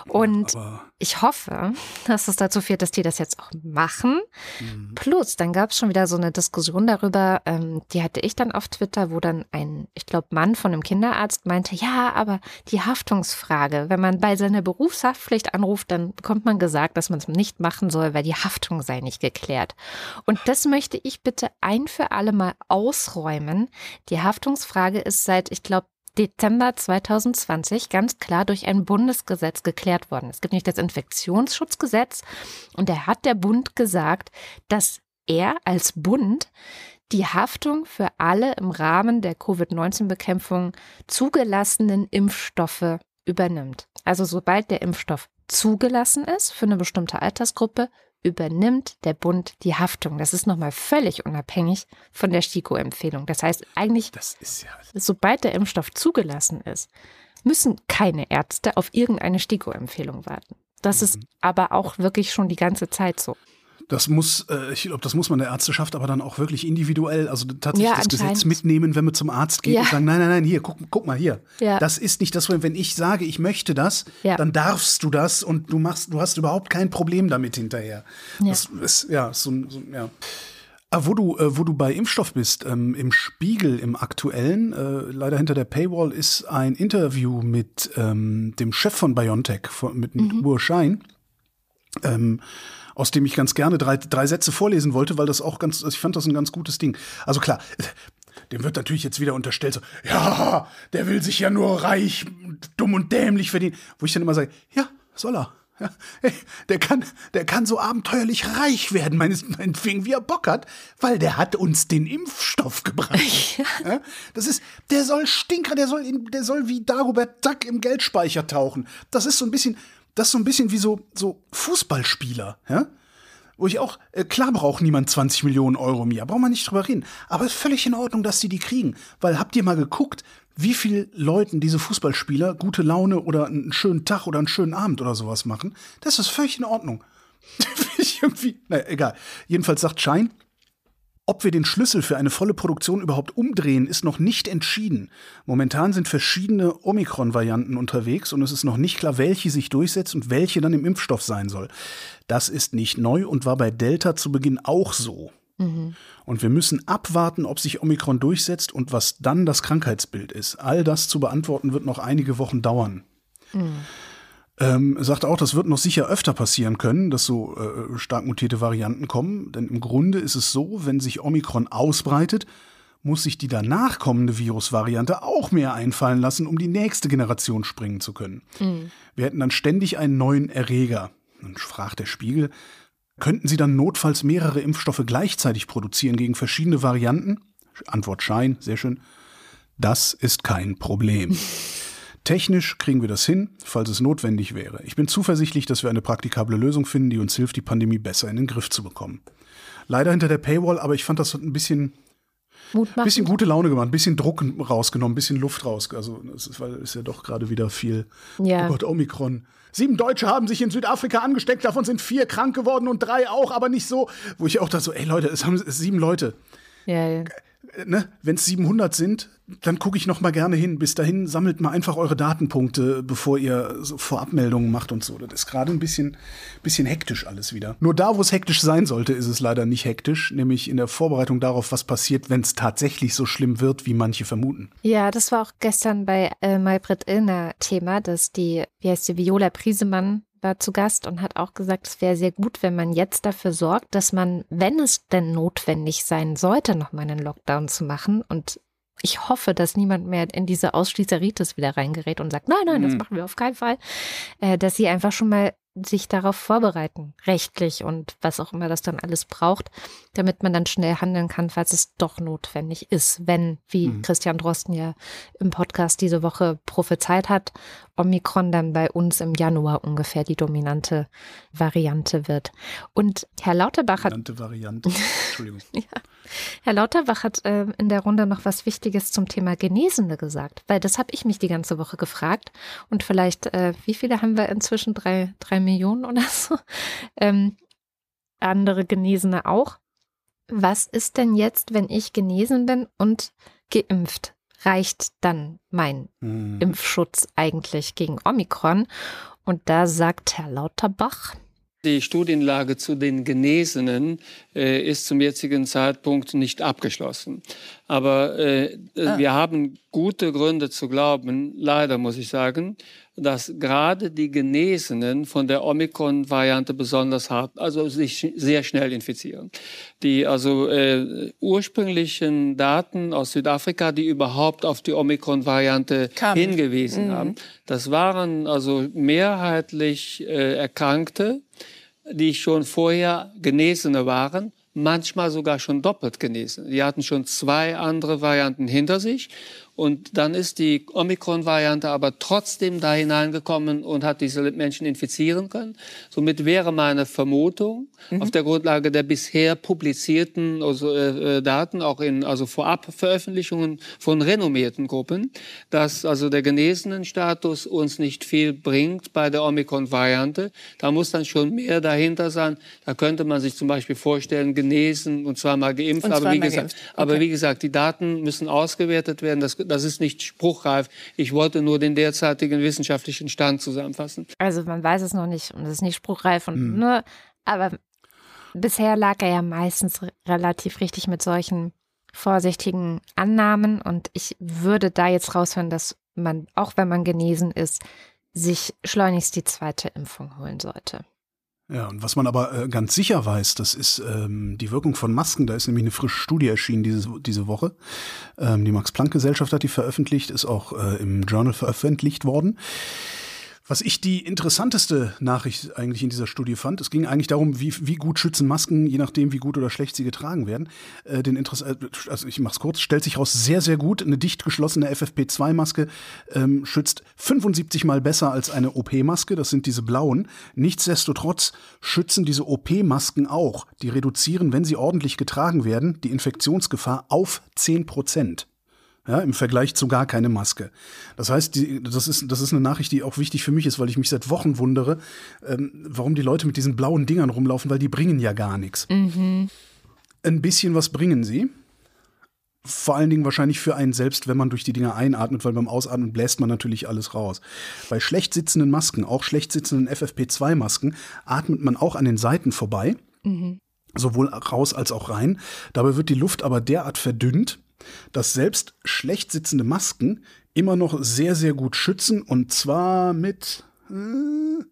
Und Aber ich hoffe, dass es dazu führt, dass die das jetzt auch machen. Mhm. Plus, dann gab es schon wieder so eine Diskussion darüber, ähm, die hatte ich dann auf Twitter, wo dann ein, ich glaube, Mann von einem Kinderarzt meinte, ja, aber die Haftungsfrage, wenn man bei seiner Berufshaftpflicht anruft, dann bekommt man gesagt, dass man es nicht machen soll, weil die Haftung sei nicht geklärt. Und das möchte ich bitte ein für alle Mal ausräumen. Die Haftungsfrage ist seit, ich glaube, Dezember 2020 ganz klar durch ein Bundesgesetz geklärt worden. Es gibt nämlich das Infektionsschutzgesetz und da hat der Bund gesagt, dass er als Bund die Haftung für alle im Rahmen der Covid-19-Bekämpfung zugelassenen Impfstoffe übernimmt. Also sobald der Impfstoff zugelassen ist für eine bestimmte Altersgruppe, übernimmt der Bund die Haftung. Das ist nochmal völlig unabhängig von der STIKO-Empfehlung. Das heißt, eigentlich das ist ja. sobald der Impfstoff zugelassen ist, müssen keine Ärzte auf irgendeine STIKO-Empfehlung warten. Das ist aber auch wirklich schon die ganze Zeit so. Das muss, äh, ich glaube, das muss man der Ärzteschaft aber dann auch wirklich individuell, also tatsächlich Ja, das Gesetz mitnehmen, wenn man zum Arzt geht Ja. und sagen, nein, nein, nein, hier, guck, guck mal hier. Ja. Das ist nicht das, wenn ich sage, ich möchte das, dann darfst du das und du machst, du hast überhaupt kein Problem damit hinterher. Ja. Das ist, ja, so, so ja. Ah, wo du, äh, wo du bei Impfstoff bist, ähm, im Spiegel, im aktuellen, äh, leider hinter der Paywall, ist ein Interview mit ähm, dem Chef von BioNTech, von, mit, mit Uwe Schein, ähm, aus dem ich ganz gerne drei, drei Sätze vorlesen wollte, weil das auch ganz, also ich fand das ein ganz gutes Ding. Also klar, dem wird natürlich jetzt wieder unterstellt, so, ja, der will sich ja nur reich, dumm und dämlich verdienen. Wo ich dann immer sage, ja, soll er. Ja, ey, der kann, der kann so abenteuerlich reich werden, meines, meinetwegen, wie er Bock hat, weil der hat uns den Impfstoff gebracht. Ja, das ist, der soll Stinker, der soll, in, der soll wie Dagobert Duck im Geldspeicher tauchen. Das ist so ein bisschen, das ist so ein bisschen wie so, so Fußballspieler, ja? Wo ich auch, äh, klar braucht niemand 20 Millionen Euro im Jahr, braucht man nicht drüber reden. Aber ist völlig in Ordnung, dass sie die kriegen. Weil habt ihr mal geguckt, wie viel Leuten diese Fußballspieler gute Laune oder einen schönen Tag oder einen schönen Abend oder sowas machen? Das ist völlig in Ordnung. Ich irgendwie, naja, egal. Jedenfalls sagt Schein, ob wir den Schlüssel für eine volle Produktion überhaupt umdrehen, ist noch nicht entschieden. Momentan sind verschiedene Omikron-Varianten unterwegs und es ist noch nicht klar, welche sich durchsetzt und welche dann im Impfstoff sein soll. Das ist nicht neu und war bei Delta zu Beginn auch so. Und wir müssen abwarten, ob sich Omikron durchsetzt und was dann das Krankheitsbild ist. All das zu beantworten wird noch einige Wochen dauern. Ähm, sagt auch, das wird noch sicher öfter passieren können, dass so äh, stark mutierte Varianten kommen. Denn im Grunde ist es so, wenn sich Omikron ausbreitet, muss sich die danach kommende Virusvariante auch mehr einfallen lassen, um die nächste Generation springen zu können. Wir hätten dann ständig einen neuen Erreger. Dann fragt der Spiegel, könnten Sie dann notfalls mehrere Impfstoffe gleichzeitig produzieren gegen verschiedene Varianten? Antwort Schein, sehr schön. Das ist kein Problem. Technisch kriegen wir das hin, falls es notwendig wäre. Ich bin zuversichtlich, dass wir eine praktikable Lösung finden, die uns hilft, die Pandemie besser in den Griff zu bekommen. Leider hinter der Paywall, aber ich fand das ein bisschen, bisschen gute Laune gemacht, ein bisschen Druck rausgenommen, ein bisschen Luft raus. Also es ist, weil ist ja doch gerade wieder viel. Ja. Oh Gott, Omikron. Sieben Deutsche haben sich in Südafrika angesteckt, davon sind vier krank geworden und drei auch, aber nicht so. Wo ich auch dachte so, ey Leute, es haben sieben Leute. Ja, ja. Ne, Wenn es 700 sind, dann gucke ich noch mal gerne hin. Bis dahin sammelt mal einfach eure Datenpunkte, bevor ihr so Vorabmeldungen macht und so. Das ist gerade ein bisschen, bisschen hektisch alles wieder. Nur da, wo es hektisch sein sollte, ist es leider nicht hektisch, nämlich in der Vorbereitung darauf, was passiert, wenn es tatsächlich so schlimm wird, wie manche vermuten. Ja, das war auch gestern bei äh, Maybrit Illner Thema, dass die, wie heißt die, Viola Priesemann war zu Gast und hat auch gesagt, es wäre sehr gut, wenn man jetzt dafür sorgt, dass man, wenn es denn notwendig sein sollte, nochmal einen Lockdown zu machen und ich hoffe, dass niemand mehr in diese Ausschließeritis wieder reingerät und sagt, nein, nein, das Mhm. machen wir auf keinen Fall, äh, dass sie einfach schon mal sich darauf vorbereiten, rechtlich und was auch immer das dann alles braucht, damit man dann schnell handeln kann, falls es doch notwendig ist, wenn, wie Mhm. Christian Drosten ja im Podcast diese Woche prophezeit hat, Omikron dann bei uns im Januar ungefähr die dominante Variante wird. Und Herr Lauterbach hat Genannte Variante. Entschuldigung. Herr Lauterbach hat äh, in der Runde noch was Wichtiges zum Thema Genesene gesagt, weil das habe ich mich die ganze Woche gefragt. Und vielleicht, äh, wie viele haben wir inzwischen? Drei, drei Millionen oder so? Ähm, andere Genesene auch. Was ist denn jetzt, wenn ich genesen bin und geimpft? Reicht dann mein Hm. Impfschutz eigentlich gegen Omikron? Und da sagt Herr Lauterbach, Die Studienlage zu den Genesenen äh, ist zum jetzigen Zeitpunkt nicht abgeschlossen. Aber äh, Ah. wir haben gute Gründe zu glauben, leider muss ich sagen, dass gerade die Genesenen von der Omikron-Variante besonders hart, also sich sehr schnell infizieren. Die also äh, ursprünglichen Daten aus Südafrika, die überhaupt auf die Omikron-Variante hingewiesen haben, das waren also mehrheitlich äh, Erkrankte, die schon vorher Genesene waren, manchmal sogar schon doppelt genesen. Die hatten schon zwei andere Varianten hinter sich und dann ist die Omikron-Variante aber trotzdem da hineingekommen und hat diese Menschen infizieren können. Somit wäre meine Vermutung auf der Grundlage der bisher publizierten also, äh, äh, Daten, auch in also Vorabveröffentlichungen von renommierten Gruppen, dass also der genesenen Status uns nicht viel bringt bei der Omikron-Variante. Da muss dann schon mehr dahinter sein. Da könnte man sich zum Beispiel vorstellen, genesen und zweimal geimpft. Und aber, wie zweimal gesagt, geimpft. aber Okay. wie gesagt, die Daten müssen ausgewertet werden. Das, das ist nicht spruchreif. Ich wollte nur den derzeitigen wissenschaftlichen Stand zusammenfassen. Also man weiß es noch nicht und es ist nicht spruchreif und ne, aber bisher lag er ja meistens re- relativ richtig mit solchen vorsichtigen Annahmen und ich würde da jetzt raushören, dass man, auch wenn man genesen ist, sich schleunigst die zweite Impfung holen sollte. Ja, und was man aber äh, ganz sicher weiß, das ist ähm, die Wirkung von Masken. Da ist nämlich eine frische Studie erschienen diese, diese Woche. Ähm, die Max-Planck-Gesellschaft hat die veröffentlicht, ist auch äh, im Journal veröffentlicht worden. Was ich die interessanteste Nachricht eigentlich in dieser Studie fand, es ging eigentlich darum, wie, wie gut schützen Masken, je nachdem, wie gut oder schlecht sie getragen werden. Äh, den Interess äh, also ich mach's kurz, stellt sich raus, sehr, sehr gut. Eine dicht geschlossene FFP2-Maske ähm, schützt 75 mal besser als eine OP-Maske. Das sind diese blauen. Nichtsdestotrotz schützen diese OP-Masken auch. Die reduzieren, wenn sie ordentlich getragen werden, die Infektionsgefahr auf 10 Prozent. Ja, im Vergleich zu gar keine Maske. Das heißt, die, das, ist, das ist eine Nachricht, die auch wichtig für mich ist, weil ich mich seit Wochen wundere, ähm, warum die Leute mit diesen blauen Dingern rumlaufen, weil die bringen ja gar nichts. Ein bisschen was bringen sie. Vor allen Dingen wahrscheinlich für einen selbst, wenn man durch die Dinger einatmet, weil beim Ausatmen bläst man natürlich alles raus. Bei schlecht sitzenden Masken, auch schlecht sitzenden FFP2-Masken, atmet man auch an den Seiten vorbei, sowohl raus als auch rein. Dabei wird die Luft aber derart verdünnt, dass selbst schlecht sitzende Masken immer noch sehr, sehr gut schützen und zwar mit äh,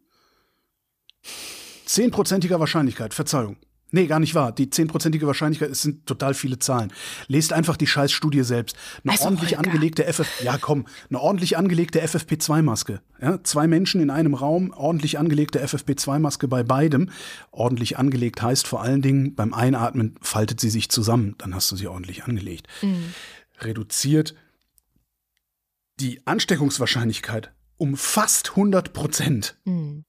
zehnprozentiger Wahrscheinlichkeit. Verzeihung. Nee, gar nicht wahr. Die zehnprozentige Wahrscheinlichkeit, es sind total viele Zahlen. Lest einfach die Scheißstudie selbst. Eine Also, ordentlich Holger. angelegte FF, ja komm, eine ordentlich angelegte FFP2-Maske. Ja, zwei Menschen in einem Raum, ordentlich angelegte FFP2-Maske bei beidem. Ordentlich angelegt heißt vor allen Dingen, beim Einatmen faltet sie sich zusammen, dann hast du sie ordentlich angelegt. Reduziert die Ansteckungswahrscheinlichkeit um fast 100 Prozent. Hm.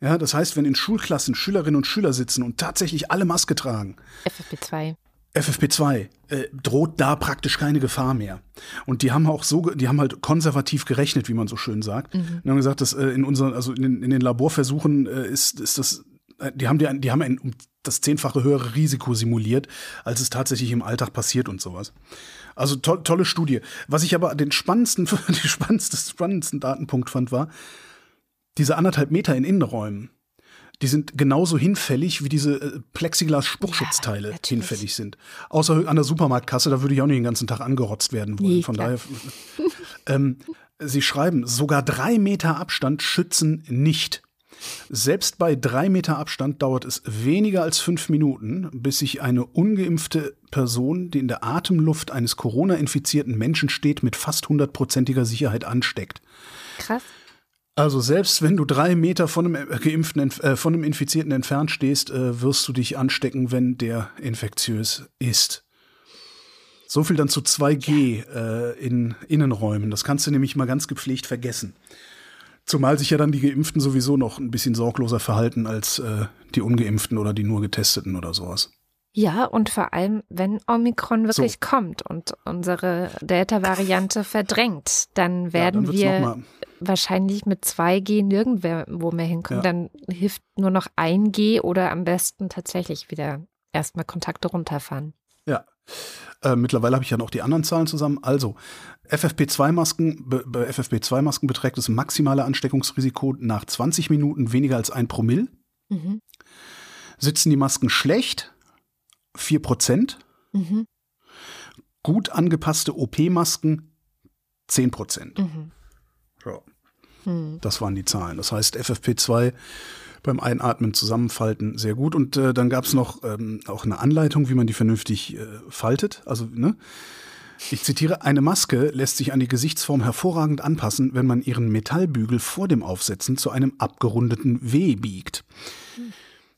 Ja, das heißt, wenn in Schulklassen Schülerinnen und Schüler sitzen und tatsächlich alle Maske tragen, FFP2. FFP2 äh, droht da praktisch keine Gefahr mehr. Und die haben auch so, die haben halt konservativ gerechnet, wie man so schön sagt. Und haben gesagt, dass äh, in unseren, also in, den- in den Laborversuchen äh, ist, ist das, äh, die haben die, die haben ein um das zehnfache höhere Risiko simuliert, als es tatsächlich im Alltag passiert und sowas. Also to tolle Studie. Was ich aber den spannendsten, die spannendste, spannendsten Datenpunkt fand, war, diese anderthalb Meter in Innenräumen, die sind genauso hinfällig, wie diese äh, Plexiglas-Spuckschutzteile Ja, hinfällig sind. Außer an der Supermarktkasse, da würde ich auch nicht den ganzen Tag angerotzt werden wollen. Nee, Von klar. daher, ähm, sie schreiben, sogar drei Meter Abstand schützen nicht. Selbst bei drei Meter Abstand dauert es weniger als fünf Minuten, bis sich eine ungeimpfte Person, die in der Atemluft eines Corona-infizierten Menschen steht, mit fast hundertprozentiger Sicherheit ansteckt. Krass. Also selbst wenn du drei Meter von einem äh, geimpften, äh, von einem Infizierten entfernt stehst, äh, wirst du dich anstecken, wenn der infektiös ist. So viel dann zu 2G äh, in Innenräumen. Das kannst du nämlich mal ganz gepflegt vergessen. Zumal sich ja dann die Geimpften sowieso noch ein bisschen sorgloser verhalten als äh, die Ungeimpften oder die nur Getesteten oder sowas. Ja, und vor allem, wenn Omikron wirklich kommt und unsere Delta-Variante verdrängt, dann werden ja, dann wir wahrscheinlich mit 2G nirgendwo mehr hinkommen. Ja. Dann hilft nur noch 1G oder am besten tatsächlich wieder erstmal Kontakte runterfahren. Ja. Äh, mittlerweile habe ich ja noch die anderen Zahlen zusammen. Also, FFP2-Masken, be- bei FFP2-Masken beträgt das maximale Ansteckungsrisiko nach 20 Minuten weniger als ein Promille. Mhm. Sitzen die Masken schlecht? 4 Prozent. Mhm. Gut angepasste OP-Masken? 10 Prozent. Mhm. Ja. Hm. Das waren die Zahlen. Das heißt, FFP2 beim Einatmen zusammenfalten sehr gut. Und äh, dann gab es noch ähm, auch eine Anleitung, wie man die vernünftig äh, faltet. Also, ne? Ich zitiere, eine Maske lässt sich an die Gesichtsform hervorragend anpassen, wenn man ihren Metallbügel vor dem Aufsetzen zu einem abgerundeten W biegt.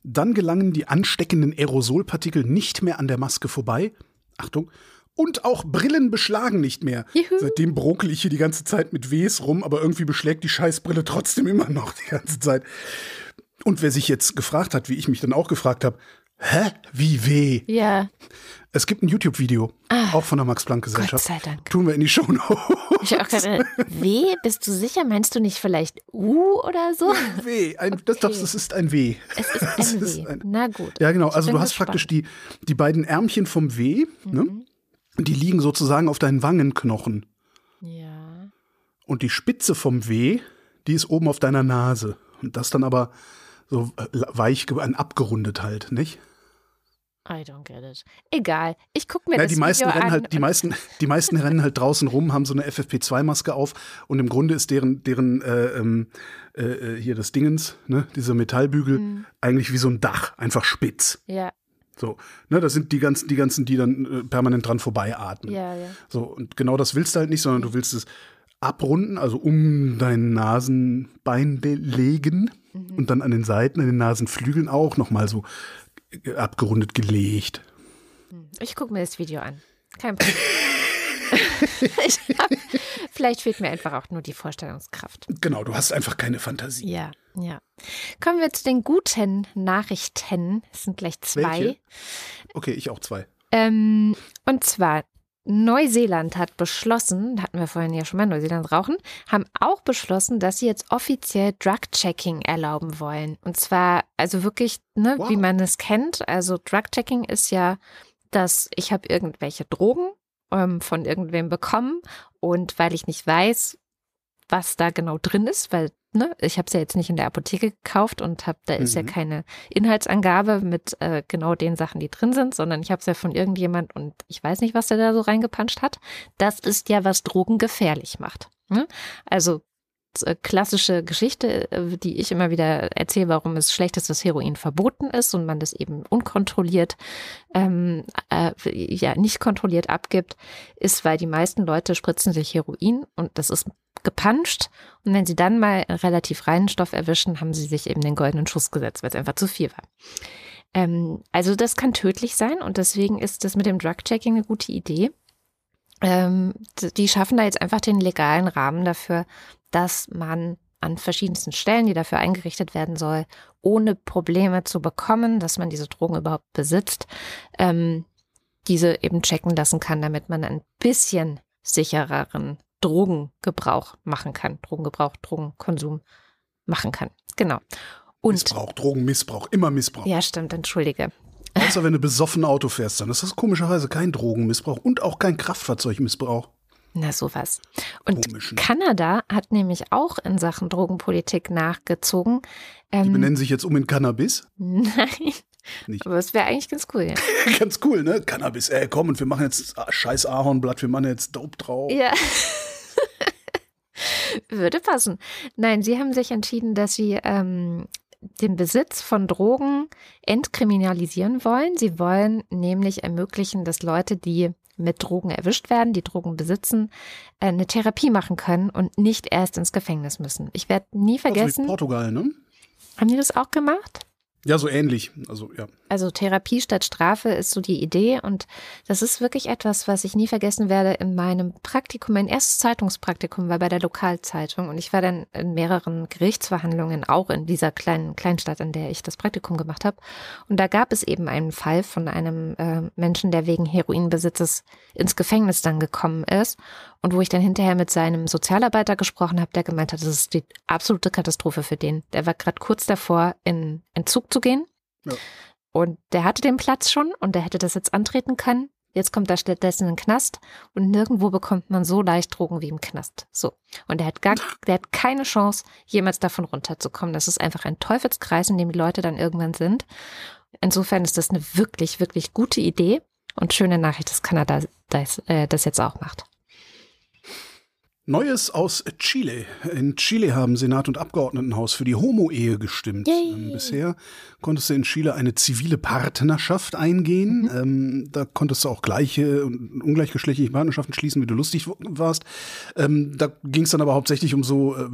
Dann gelangen die ansteckenden Aerosolpartikel nicht mehr an der Maske vorbei. Achtung. Und auch Brillen beschlagen nicht mehr. Juhu. Seitdem brokel ich hier die ganze Zeit mit Ws rum, aber irgendwie beschlägt die Scheißbrille trotzdem immer noch die ganze Zeit. Und wer sich jetzt gefragt hat, wie ich mich dann auch gefragt habe, hä? Wie weh? Ja, Es gibt ein YouTube-Video, auch von der Max-Planck-Gesellschaft. Ah. Gott sei Dank. Tun wir in die Show ich auch gerade, W, bist du sicher? Meinst du nicht vielleicht U oder so? W. Ein, das, das, das ist ein W. Es ist ein ist ein- Na gut. Ja, genau. Also du hast gespannt. praktisch die, die beiden Ärmchen vom W, ne? Mhm. Die liegen sozusagen auf deinen Wangenknochen. Ja. Und die Spitze vom W, die ist oben auf deiner Nase. Und das dann aber so äh, weich, abgerundet halt, nicht? I don't get it. Egal. Ich gucke mir Ja, das die meisten Video rennen an. halt, die meisten, die meisten rennen halt draußen rum, haben so eine FFP2-Maske auf und im Grunde ist deren, deren äh, ähm, äh, äh, hier das Dingens, ne, dieser Metallbügel, Mhm. eigentlich wie so ein Dach, einfach spitz. ja, So, ne, das sind die ganzen, die ganzen, die dann äh, permanent dran vorbeiatmen. ja, ja. So, und genau das willst du halt nicht, sondern du willst es abrunden, also um dein Nasenbein le- legen Mhm. und dann an den Seiten, an den Nasenflügeln auch nochmal so äh, abgerundet gelegt. Ich gucke mir das Video an. Kein Problem. hab, vielleicht fehlt mir einfach auch nur die Vorstellungskraft. Genau, du hast einfach keine Fantasie. Ja, ja. Kommen wir zu den guten Nachrichten. Es sind gleich zwei. Welche? Okay, ich auch zwei. Ähm, und zwar, Neuseeland hat beschlossen, hatten wir vorhin ja schon mal Neuseeland rauchen, haben auch beschlossen, dass sie jetzt offiziell Drug-Checking erlauben wollen. Und zwar, also wirklich, ne, Wow. wie man es kennt. Also Drug-Checking ist ja, dass ich habe irgendwelche Drogen ähm, von irgendwem bekommen und weil ich nicht weiß, was da genau drin ist, weil ne, ich habe es ja jetzt nicht in der Apotheke gekauft und hab, da ist ja Mhm. keine Inhaltsangabe mit äh, genau den Sachen, die drin sind, sondern ich habe es ja von irgendjemand und ich weiß nicht, was der da so reingepanscht hat. Das ist ja, was Drogen gefährlich macht. Ne? Also äh, klassische Geschichte, äh, die ich immer wieder erzähle, warum es schlecht ist, dass Heroin verboten ist und man das eben unkontrolliert, ähm, äh, ja, nicht kontrolliert abgibt, ist, weil die meisten Leute spritzen sich Heroin und das ist gepanscht. Und wenn sie dann mal relativ reinen Stoff erwischen, haben sie sich eben den goldenen Schuss gesetzt, weil es einfach zu viel war. Ähm, also das kann tödlich sein und deswegen ist das mit dem Drug-Checking eine gute Idee. Ähm, die schaffen da jetzt einfach den legalen Rahmen dafür, dass man an verschiedensten Stellen, die dafür eingerichtet werden soll, ohne Probleme zu bekommen, dass man diese Drogen überhaupt besitzt, ähm, diese eben checken lassen kann, damit man ein bisschen sichereren Drogengebrauch machen kann. Drogengebrauch, Drogenkonsum machen kann. Genau. Und Missbrauch, Drogenmissbrauch, immer Missbrauch. Ja, stimmt, entschuldige. Außer wenn du besoffen Auto fährst, dann ist das komischerweise kein Drogenmissbrauch und auch kein Kraftfahrzeugmissbrauch. Na, sowas. Und Komisch, ne? Kanada hat nämlich auch in Sachen Drogenpolitik nachgezogen. Ähm, Die benennen sich jetzt um in Cannabis? Nein. Nicht. Aber es wäre eigentlich ganz cool, ja. ganz cool, ne? Cannabis, ey, komm, und wir machen jetzt scheiß Ahornblatt, wir machen jetzt Dope drauf. Ja. Würde passen. Nein, sie haben sich entschieden, dass sie ähm, den Besitz von Drogen entkriminalisieren wollen. Sie wollen nämlich ermöglichen, dass Leute, die mit Drogen erwischt werden, die Drogen besitzen, äh, eine Therapie machen können und nicht erst ins Gefängnis müssen. Ich werde nie vergessen. Also Portugal, ne? Haben die das auch gemacht? Ja, so ähnlich. Also, ja. Also Therapie statt Strafe ist so die Idee und das ist wirklich etwas, was ich nie vergessen werde in meinem Praktikum. Mein erstes Zeitungspraktikum war bei der Lokalzeitung und ich war dann in mehreren Gerichtsverhandlungen auch in dieser kleinen Kleinstadt, in der ich das Praktikum gemacht habe. Und da gab es eben einen Fall von einem äh, Menschen, der wegen Heroinbesitzes ins Gefängnis dann gekommen ist und wo ich dann hinterher mit seinem Sozialarbeiter gesprochen habe, der gemeint hat, das ist die absolute Katastrophe für den. Der war gerade kurz davor, in Entzug zu gehen. Ja. Und der hatte den Platz schon und der hätte das jetzt antreten können. Jetzt kommt er stattdessen in den Knast und nirgendwo bekommt man so leicht Drogen wie im Knast. So. Und er hat gar, der hat keine Chance, jemals davon runterzukommen. Das ist einfach ein Teufelskreis, in dem die Leute dann irgendwann sind. Insofern ist das eine wirklich, wirklich gute Idee und schöne Nachricht, dass Kanada das, äh, das jetzt auch macht. Neues aus Chile. In Chile haben Senat und Abgeordnetenhaus für die Homo-Ehe gestimmt. Ähm, bisher konntest du in Chile eine zivile Partnerschaft eingehen. Mhm. Ähm, da konntest du auch gleiche und ungleichgeschlechtliche Partnerschaften schließen, wie du lustig warst. Ähm, da ging es dann aber hauptsächlich um so äh,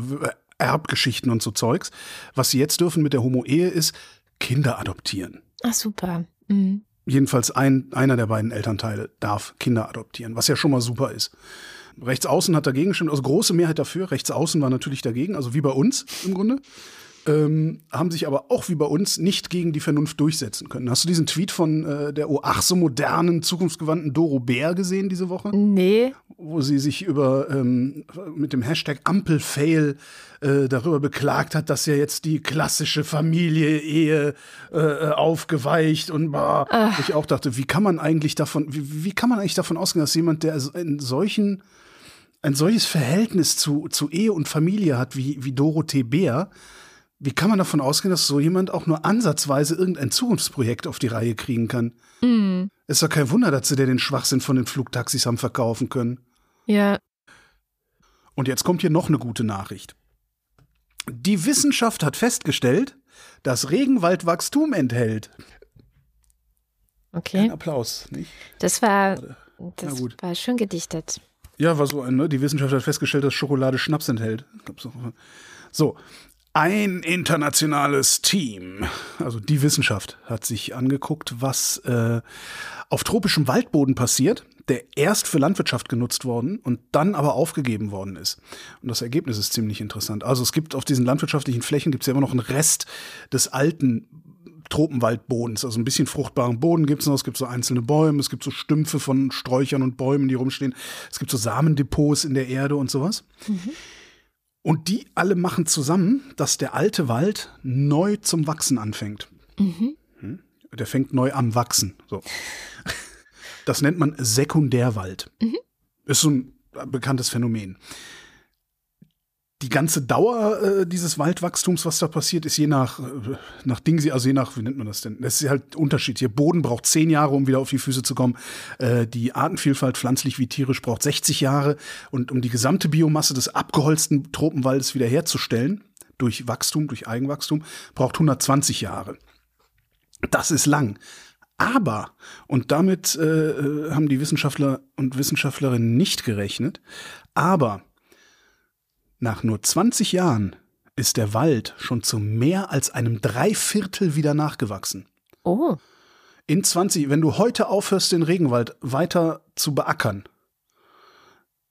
Erbgeschichten und so Zeugs. Was sie jetzt dürfen mit der Homo-Ehe ist Kinder adoptieren. Ach super. Mhm. Jedenfalls ein, einer der beiden Elternteile darf Kinder adoptieren, was ja schon mal super ist. Rechtsaußen hat dagegen gestimmt, also große Mehrheit dafür. Rechtsaußen war natürlich dagegen, also wie bei uns im Grunde. Ähm, haben sich aber auch wie bei uns nicht gegen die Vernunft durchsetzen können. Hast du diesen Tweet von äh, der oh ach so modernen, zukunftsgewandten Doro Bär gesehen diese Woche? Nee. Wo sie sich über ähm, mit dem Hashtag Ampelfail äh, darüber beklagt hat, dass ja jetzt die klassische Familie, Ehe äh, äh aufgeweicht und bah, ich auch dachte, wie kann man eigentlich davon, wie, wie kann man eigentlich davon ausgehen, dass jemand, der in solchen ein solches Verhältnis zu, zu Ehe und Familie hat wie, wie Dorothee Bär, wie kann man davon ausgehen, dass so jemand auch nur ansatzweise irgendein Zukunftsprojekt auf die Reihe kriegen kann? Mm. Ist doch kein Wunder, dass sie dir den Schwachsinn von den Flugtaxis haben verkaufen können. Ja. Und jetzt kommt hier noch eine gute Nachricht. Die Wissenschaft hat festgestellt, dass Regenwald Wachstum Okay. Ein Applaus, nicht? Das war, das war schön gedichtet. Ja, war so ein, ne? Die Wissenschaft hat festgestellt, dass Schokolade Schnaps enthält. So. Ein internationales Team, also die Wissenschaft, hat sich angeguckt, was äh, auf tropischem Waldboden passiert, der erst für Landwirtschaft genutzt worden und dann aber aufgegeben worden ist. Und das Ergebnis ist ziemlich interessant. Also es gibt auf diesen landwirtschaftlichen Flächen gibt es ja immer noch einen Rest des alten Tropenwaldbodens. Also ein bisschen fruchtbaren Boden gibt es noch. Es gibt so einzelne Bäume, es gibt so Stümpfe von Sträuchern und Bäumen, die rumstehen. Es gibt so Samendepots in der Erde und sowas. Mhm. Und die alle machen zusammen, dass der alte Wald neu zum Wachsen anfängt. Mhm. Hm? Der fängt neu am Wachsen. So. Das nennt man Sekundärwald. Mhm. Ist so ein bekanntes Phänomen. Die ganze Dauer äh, dieses Waldwachstums, was da passiert, ist je nach, äh, nach Ding, also je nach, wie nennt man das denn? Das ist halt Unterschied. Hier Boden braucht zehn Jahre, um wieder auf die Füße zu kommen. Äh, die Artenvielfalt, pflanzlich wie tierisch, braucht 60 Jahre. Und um die gesamte Biomasse des abgeholzten Tropenwaldes wiederherzustellen, durch Wachstum, durch Eigenwachstum, braucht 120 Jahre. Das ist lang. Aber, und damit äh, äh, haben die Wissenschaftler und Wissenschaftlerinnen nicht gerechnet, aber nach nur 20 Jahren ist der Wald schon zu mehr als einem Dreiviertel wieder nachgewachsen. Oh. In 20, wenn du heute aufhörst, den Regenwald weiter zu beackern,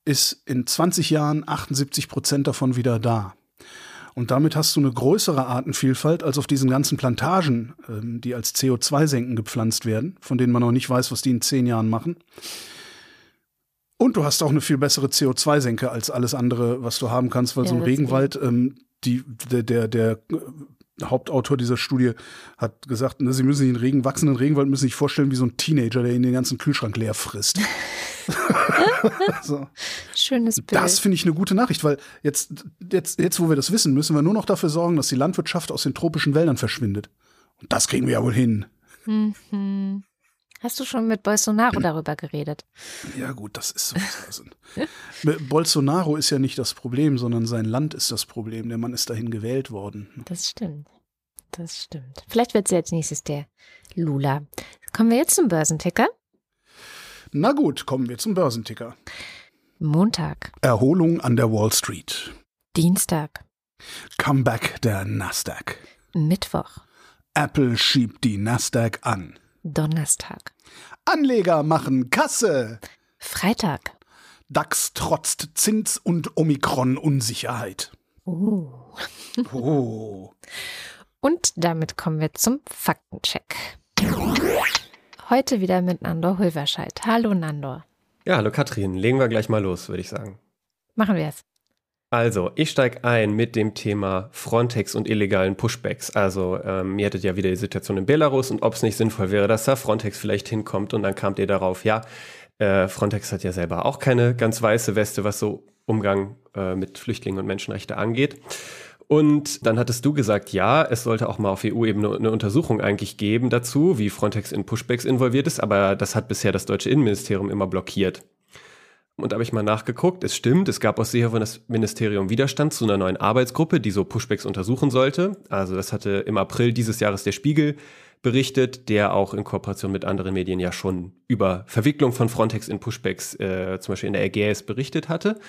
ist in 20 Jahren 78 Prozent davon wieder da. Und damit hast du eine größere Artenvielfalt als auf diesen ganzen Plantagen, ähm, die als CO2-Senken gepflanzt werden, von denen man noch nicht weiß, was die in zehn Jahren machen. Und du hast auch eine viel bessere CO2-Senke als alles andere, was du haben kannst, weil ja, so ein Regenwald, ähm, die, der, der, der äh, Hauptautor dieser Studie hat gesagt, ne, sie müssen sich den Regen, wachsenden Regenwald müssen sich vorstellen wie so ein Teenager, der in den ganzen Kühlschrank leer frisst. so. Schönes Bild. Das finde ich eine gute Nachricht, weil jetzt, jetzt, jetzt, wo wir das wissen, müssen wir nur noch dafür sorgen, dass die Landwirtschaft aus den tropischen Wäldern verschwindet. Und das kriegen wir ja wohl hin. Mhm. Hast du schon mit Bolsonaro darüber geredet? Ja, gut, das ist so. Bolsonaro ist ja nicht das Problem, sondern sein Land ist das Problem. Der Mann ist dahin gewählt worden. Das stimmt. Das stimmt. Vielleicht wird es als nächstes der Lula. Kommen wir jetzt zum Börsenticker? Na gut, kommen wir zum Börsenticker. Montag. Erholung an der Wall Street. Dienstag. Comeback der Nasdaq. Mittwoch. Apple schiebt die Nasdaq an. Donnerstag. Anleger machen Kasse. Freitag. DAX trotzt Zins- und Omikron-Unsicherheit. Oh. oh. Und damit kommen wir zum Faktencheck. Heute wieder mit Nandor Hulverscheid. Hallo Nandor. Ja, hallo Katrin. Legen wir gleich mal los, würde ich sagen. Machen wir es. Also, ich steige ein mit dem Thema Frontex und illegalen Pushbacks. Also, ähm, ihr hattet ja wieder die Situation in Belarus und ob es nicht sinnvoll wäre, dass da Frontex vielleicht hinkommt. Und dann kamt ihr darauf, ja, äh, Frontex hat ja selber auch keine ganz weiße Weste, was so Umgang äh, mit Flüchtlingen und Menschenrechte angeht. Und dann hattest du gesagt, ja, es sollte auch mal auf EU-Ebene eine Untersuchung eigentlich geben dazu, wie Frontex in Pushbacks involviert ist, aber das hat bisher das deutsche Innenministerium immer blockiert. Und da habe ich mal nachgeguckt. Es stimmt, es gab aus Sicht von das Ministerium Widerstand zu einer neuen Arbeitsgruppe, die so Pushbacks untersuchen sollte. Also das hatte im April dieses Jahres der Spiegel berichtet, der auch in Kooperation mit anderen Medien ja schon über Verwicklung von Frontex in Pushbacks, äh, zum Beispiel in der Ägäis, berichtet hatte.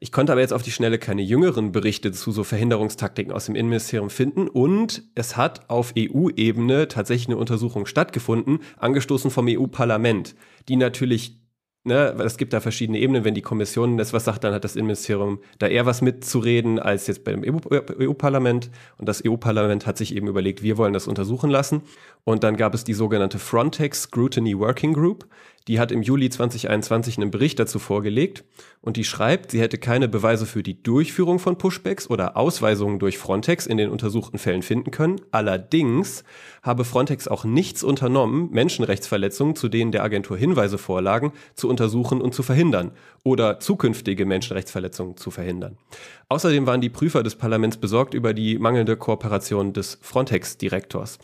Ich konnte aber jetzt auf die Schnelle keine jüngeren Berichte zu so Verhinderungstaktiken aus dem Innenministerium finden und es hat auf EU-Ebene tatsächlich eine Untersuchung stattgefunden, angestoßen vom EU-Parlament, die natürlich ne, es gibt da verschiedene Ebenen. Wenn die Kommission das was sagt, dann hat das Innenministerium da eher was mitzureden als jetzt beim EU-Parlament. Und das EU-Parlament hat sich eben überlegt, wir wollen das untersuchen lassen. Und dann gab es die sogenannte Frontex Scrutiny Working Group. Die hat im Juli 2021 einen Bericht dazu vorgelegt und die schreibt, sie hätte keine Beweise für die Durchführung von Pushbacks oder Ausweisungen durch Frontex in den untersuchten Fällen finden können. Allerdings habe Frontex auch nichts unternommen, Menschenrechtsverletzungen, zu denen der Agentur Hinweise vorlagen, zu untersuchen und zu verhindern oder zukünftige Menschenrechtsverletzungen zu verhindern. Außerdem waren die Prüfer des Parlaments besorgt über die mangelnde Kooperation des Frontex-Direktors.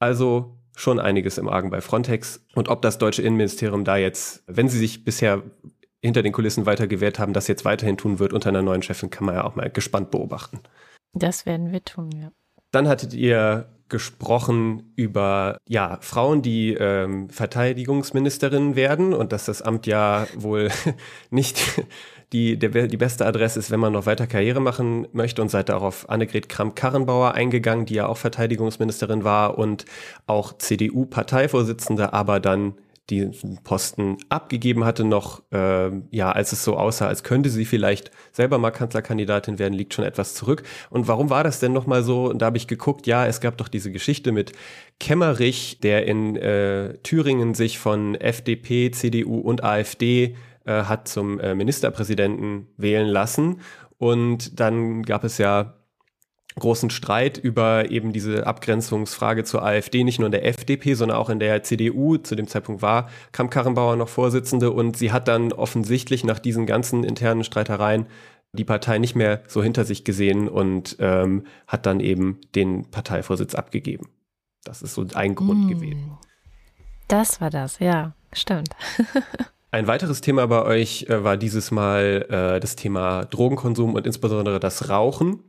Also schon einiges im Argen bei Frontex. Und ob das deutsche Innenministerium da jetzt, wenn sie sich bisher hinter den Kulissen weiter gewehrt haben, das jetzt weiterhin tun wird unter einer neuen Chefin, kann man ja auch mal gespannt beobachten. Das werden wir tun, ja. Dann hattet ihr gesprochen über ja Frauen, die ähm, Verteidigungsministerinnen werden und dass das Amt ja wohl nicht die, der, die beste Adresse ist, wenn man noch weiter Karriere machen möchte und seid darauf Annegret Kramp-Karrenbauer eingegangen, die ja auch Verteidigungsministerin war und auch CDU-Parteivorsitzende, aber dann diesen Posten abgegeben hatte, noch, äh, ja, als es so aussah, als könnte sie vielleicht selber mal Kanzlerkandidatin werden, liegt schon etwas zurück. Und warum war das denn nochmal so? Und da habe ich geguckt, ja, es gab doch diese Geschichte mit Kemmerich, der in äh, Thüringen sich von FDP, CDU und AfD äh, hat zum äh, Ministerpräsidenten wählen lassen. Und dann gab es ja großen Streit über eben diese Abgrenzungsfrage zur AfD, nicht nur in der FDP, sondern auch in der CDU. Zu dem Zeitpunkt war Kramp-Karrenbauer noch Vorsitzende und sie hat dann offensichtlich nach diesen ganzen internen Streitereien die Partei nicht mehr so hinter sich gesehen und ähm, hat dann eben den Parteivorsitz abgegeben. Das ist so ein Grund mm. gewesen. Das war das, ja, stimmt. Ein weiteres Thema bei euch äh, war dieses Mal äh, das Thema Drogenkonsum und insbesondere das Rauchen.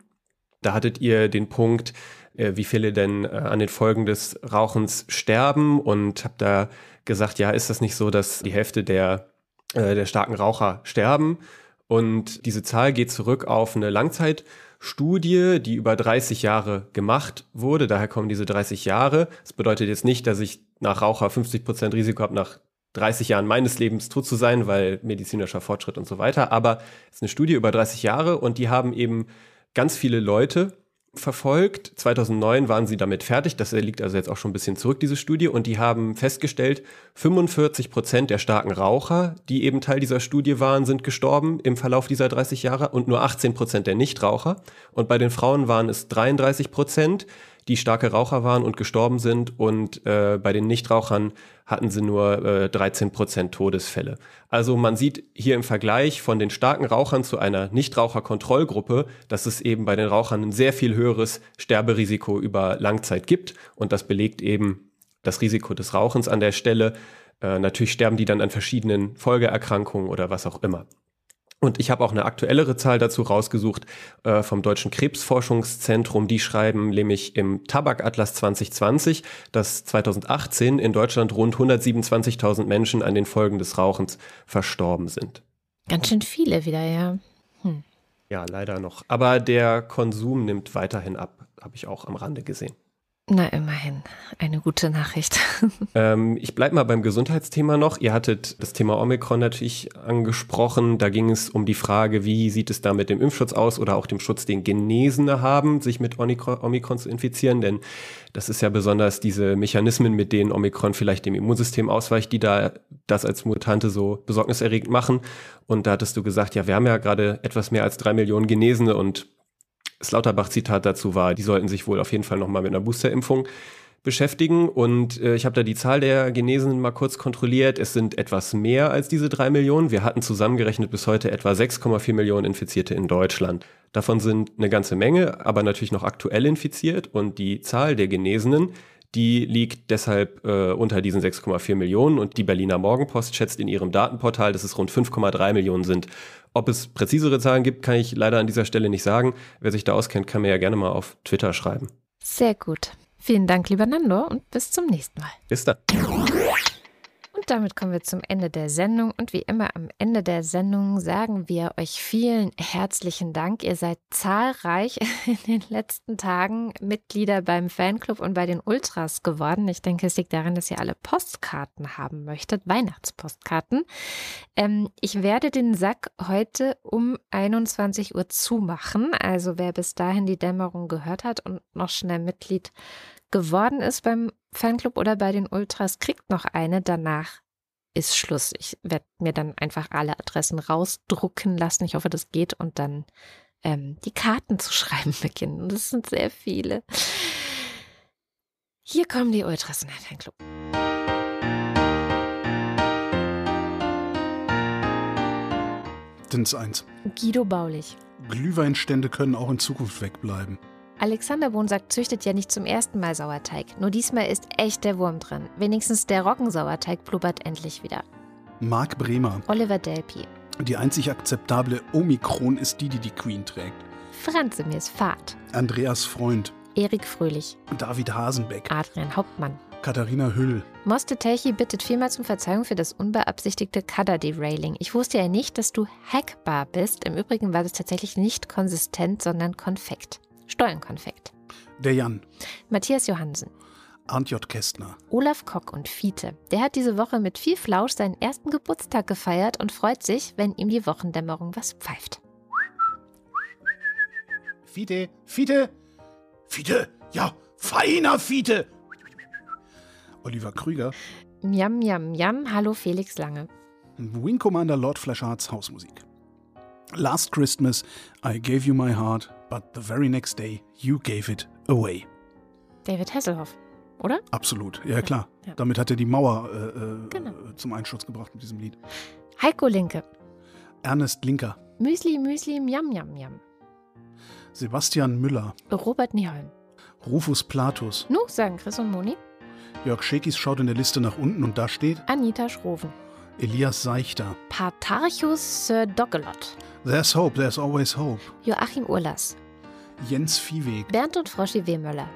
Da hattet ihr den Punkt, äh, wie viele denn äh, an den Folgen des Rauchens sterben und habt da gesagt, ja, ist das nicht so, dass die Hälfte der, äh, der starken Raucher sterben? Und diese Zahl geht zurück auf eine Langzeitstudie, die über 30 Jahre gemacht wurde. Daher kommen diese 30 Jahre. Das bedeutet jetzt nicht, dass ich nach Raucher 50 Prozent Risiko habe, nach 30 Jahren meines Lebens tot zu sein, weil medizinischer Fortschritt und so weiter. Aber es ist eine Studie über 30 Jahre und die haben eben ganz viele Leute verfolgt. 2009 waren sie damit fertig. Das liegt also jetzt auch schon ein bisschen zurück, diese Studie. Und die haben festgestellt, 45 Prozent der starken Raucher, die eben Teil dieser Studie waren, sind gestorben im Verlauf dieser 30 Jahre und nur 18 Prozent der Nichtraucher. Und bei den Frauen waren es 33 Prozent die starke Raucher waren und gestorben sind und äh, bei den Nichtrauchern hatten sie nur äh, 13 Prozent Todesfälle. Also man sieht hier im Vergleich von den starken Rauchern zu einer Nichtraucherkontrollgruppe, dass es eben bei den Rauchern ein sehr viel höheres Sterberisiko über Langzeit gibt und das belegt eben das Risiko des Rauchens an der Stelle. Äh, natürlich sterben die dann an verschiedenen Folgeerkrankungen oder was auch immer. Und ich habe auch eine aktuellere Zahl dazu rausgesucht äh, vom Deutschen Krebsforschungszentrum. Die schreiben nämlich im Tabakatlas 2020, dass 2018 in Deutschland rund 127.000 Menschen an den Folgen des Rauchens verstorben sind. Ganz schön viele wieder, ja. Hm. Ja, leider noch. Aber der Konsum nimmt weiterhin ab, habe ich auch am Rande gesehen. Na, immerhin. Eine gute Nachricht. Ähm, ich bleibe mal beim Gesundheitsthema noch. Ihr hattet das Thema Omikron natürlich angesprochen. Da ging es um die Frage, wie sieht es da mit dem Impfschutz aus oder auch dem Schutz, den Genesene haben, sich mit Omikron zu infizieren. Denn das ist ja besonders diese Mechanismen, mit denen Omikron vielleicht dem Immunsystem ausweicht, die da das als Mutante so besorgniserregend machen. Und da hattest du gesagt, ja, wir haben ja gerade etwas mehr als drei Millionen Genesene und das Lauterbach-Zitat dazu war, die sollten sich wohl auf jeden Fall nochmal mit einer Boosterimpfung beschäftigen. Und äh, ich habe da die Zahl der Genesenen mal kurz kontrolliert. Es sind etwas mehr als diese drei Millionen. Wir hatten zusammengerechnet bis heute etwa 6,4 Millionen Infizierte in Deutschland. Davon sind eine ganze Menge, aber natürlich noch aktuell infiziert. Und die Zahl der Genesenen, die liegt deshalb äh, unter diesen 6,4 Millionen. Und die Berliner Morgenpost schätzt in ihrem Datenportal, dass es rund 5,3 Millionen sind. Ob es präzisere Zahlen gibt, kann ich leider an dieser Stelle nicht sagen. Wer sich da auskennt, kann mir ja gerne mal auf Twitter schreiben. Sehr gut. Vielen Dank, lieber Nando, und bis zum nächsten Mal. Bis dann. Und damit kommen wir zum Ende der Sendung. Und wie immer am Ende der Sendung sagen wir euch vielen herzlichen Dank. Ihr seid zahlreich in den letzten Tagen Mitglieder beim Fanclub und bei den Ultras geworden. Ich denke, es liegt daran, dass ihr alle Postkarten haben möchtet, Weihnachtspostkarten. Ähm, ich werde den Sack heute um 21 Uhr zumachen. Also wer bis dahin die Dämmerung gehört hat und noch schnell Mitglied geworden ist beim Fanclub oder bei den Ultras, kriegt noch eine. Danach ist Schluss. Ich werde mir dann einfach alle Adressen rausdrucken lassen. Ich hoffe, das geht und dann ähm, die Karten zu schreiben beginnen. Das sind sehr viele. Hier kommen die Ultras in den Fanclub. Dins 1. Guido Baulich. Glühweinstände können auch in Zukunft wegbleiben. Alexander Bonsack züchtet ja nicht zum ersten Mal Sauerteig. Nur diesmal ist echt der Wurm drin. Wenigstens der Roggensauerteig blubbert endlich wieder. Marc Bremer. Oliver Delpi. Die einzig akzeptable Omikron ist die, die die Queen trägt. Franze Mirs Fahrt. Andreas Freund. Erik Fröhlich. David Hasenbeck. Adrian Hauptmann. Katharina Hüll. Moste Telchi bittet vielmals um Verzeihung für das unbeabsichtigte Kader-Derailing. Ich wusste ja nicht, dass du hackbar bist. Im Übrigen war das tatsächlich nicht konsistent, sondern konfekt. Steuernkonfekt. Der Jan. Matthias Johansen. Arndt J. Kästner. Olaf Kock und Fiete. Der hat diese Woche mit viel Flausch seinen ersten Geburtstag gefeiert und freut sich, wenn ihm die Wochendämmerung was pfeift. Fiete, Fiete, Fiete, ja, feiner Fiete. Oliver Krüger. Miam, miam, miam, hallo Felix Lange. Wing Commander Lord Fleshards Hausmusik. Last Christmas I gave you my heart, but the very next day you gave it away. David Hasselhoff, oder? Absolut, ja klar. Ja. Damit hat er die Mauer äh, genau. zum Einsturz gebracht mit diesem Lied. Heiko Linke. Ernest Linker. Müsli, Müsli, Miam, Miam, Miam. Sebastian Müller, Robert Nieholm. Rufus Platus, Nu, sagen Chris und Moni. Jörg Schekis schaut in der Liste nach unten und da steht Anita Schroven. Elias Seichter. Patarchus Sir Doggelot. There's hope, there's always hope. Joachim Urlas. Jens Viehweg, Bernd und Froschi Wehmöller.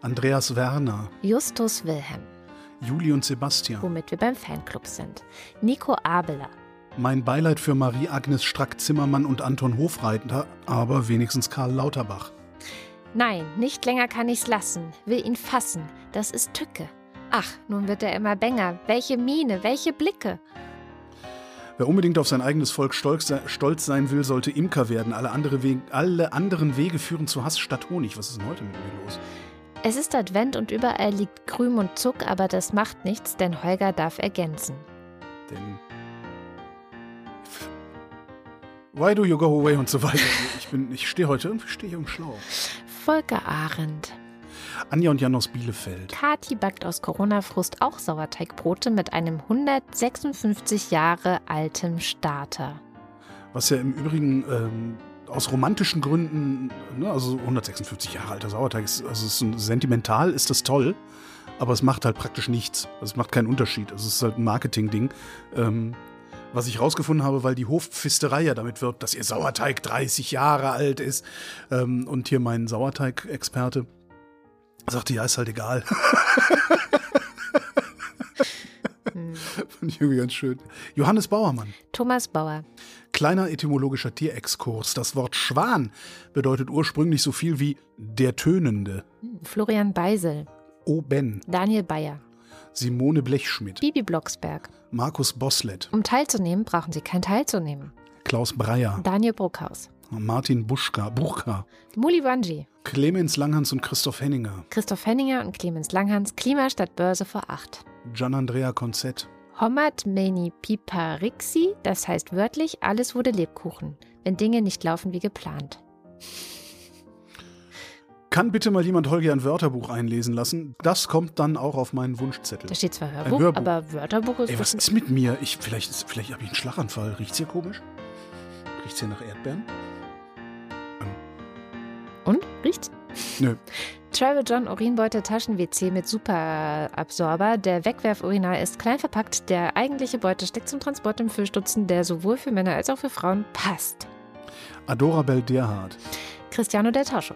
Andreas Werner, Justus Wilhelm. Juli und Sebastian. Womit wir beim Fanclub sind. Nico Abeler. Mein Beileid für Marie-Agnes Strack-Zimmermann und Anton Hofreiter, aber wenigstens Karl Lauterbach. Nein, nicht länger kann ich's lassen. Will ihn fassen. Das ist Tücke. Ach, nun wird er immer bänger. Welche Miene, welche Blicke. Wer unbedingt auf sein eigenes Volk stolz, se- stolz sein will, sollte Imker werden. Alle, andere Wege, alle anderen Wege führen zu Hass statt Honig. Was ist denn heute mit mir los? Es ist Advent und überall liegt Grüm und Zuck, aber das macht nichts, denn Holger darf ergänzen. Denn. Why do you go away und so weiter. Ich bin, ich stehe heute, irgendwie stehe ich im Schlauch. Volker Arendt. Anja und Jan aus Bielefeld. Kati backt aus Corona-Frust auch Sauerteigbrote mit einem 156 Jahre alten Starter. Was ja im Übrigen ähm, aus romantischen Gründen, ne, also 156 Jahre alter Sauerteig, ist, also ist ein, sentimental ist das toll, aber es macht halt praktisch nichts. Also es macht keinen Unterschied. Also es ist halt ein Marketing-Ding. Ähm, was ich rausgefunden habe, weil die Hofpfisterei ja damit wirbt, dass ihr Sauerteig 30 Jahre alt ist. Ähm, und hier mein Sauerteig-Experte sagte, ja, ist halt egal. Fand ich irgendwie ganz schön. Johannes Bauermann. Thomas Bauer. Kleiner etymologischer Tierexkurs. Das Wort Schwan bedeutet ursprünglich so viel wie der Tönende. Florian Beisel. Oben. Daniel Bayer. Simone Blechschmidt. Bibi Blocksberg. Markus Boslett. Um teilzunehmen, brauchen Sie kein Teilzunehmen. Klaus Breyer. Daniel Bruckhaus. Martin Buschka. Buchka. Muli Wanji. Clemens Langhans und Christoph Henninger. Christoph Henninger und Clemens Langhans. Klima statt Börse vor acht. Gian Andrea Konzett. Hommat meni piparixi, das heißt wörtlich, alles wurde Lebkuchen, wenn Dinge nicht laufen wie geplant. Kann bitte mal jemand Holger ein Wörterbuch einlesen lassen? Das kommt dann auch auf meinen Wunschzettel. Da steht zwar Hörbuch, Hörbuch. aber Wörterbuch ist Ey, was ist mit mir? Ich, vielleicht vielleicht habe ich einen Schlaganfall. Riecht's hier komisch? Riecht's hier nach Erdbeeren? Und? Riecht's? Nö. Travel John Urinbeutel Taschen-WC mit Superabsorber. Der Wegwerfurinal ist klein verpackt. Der eigentliche Beutel steckt zum Transport im Füllstutzen, der sowohl für Männer als auch für Frauen passt. Adorabel Derhardt. Cristiano del Toscho.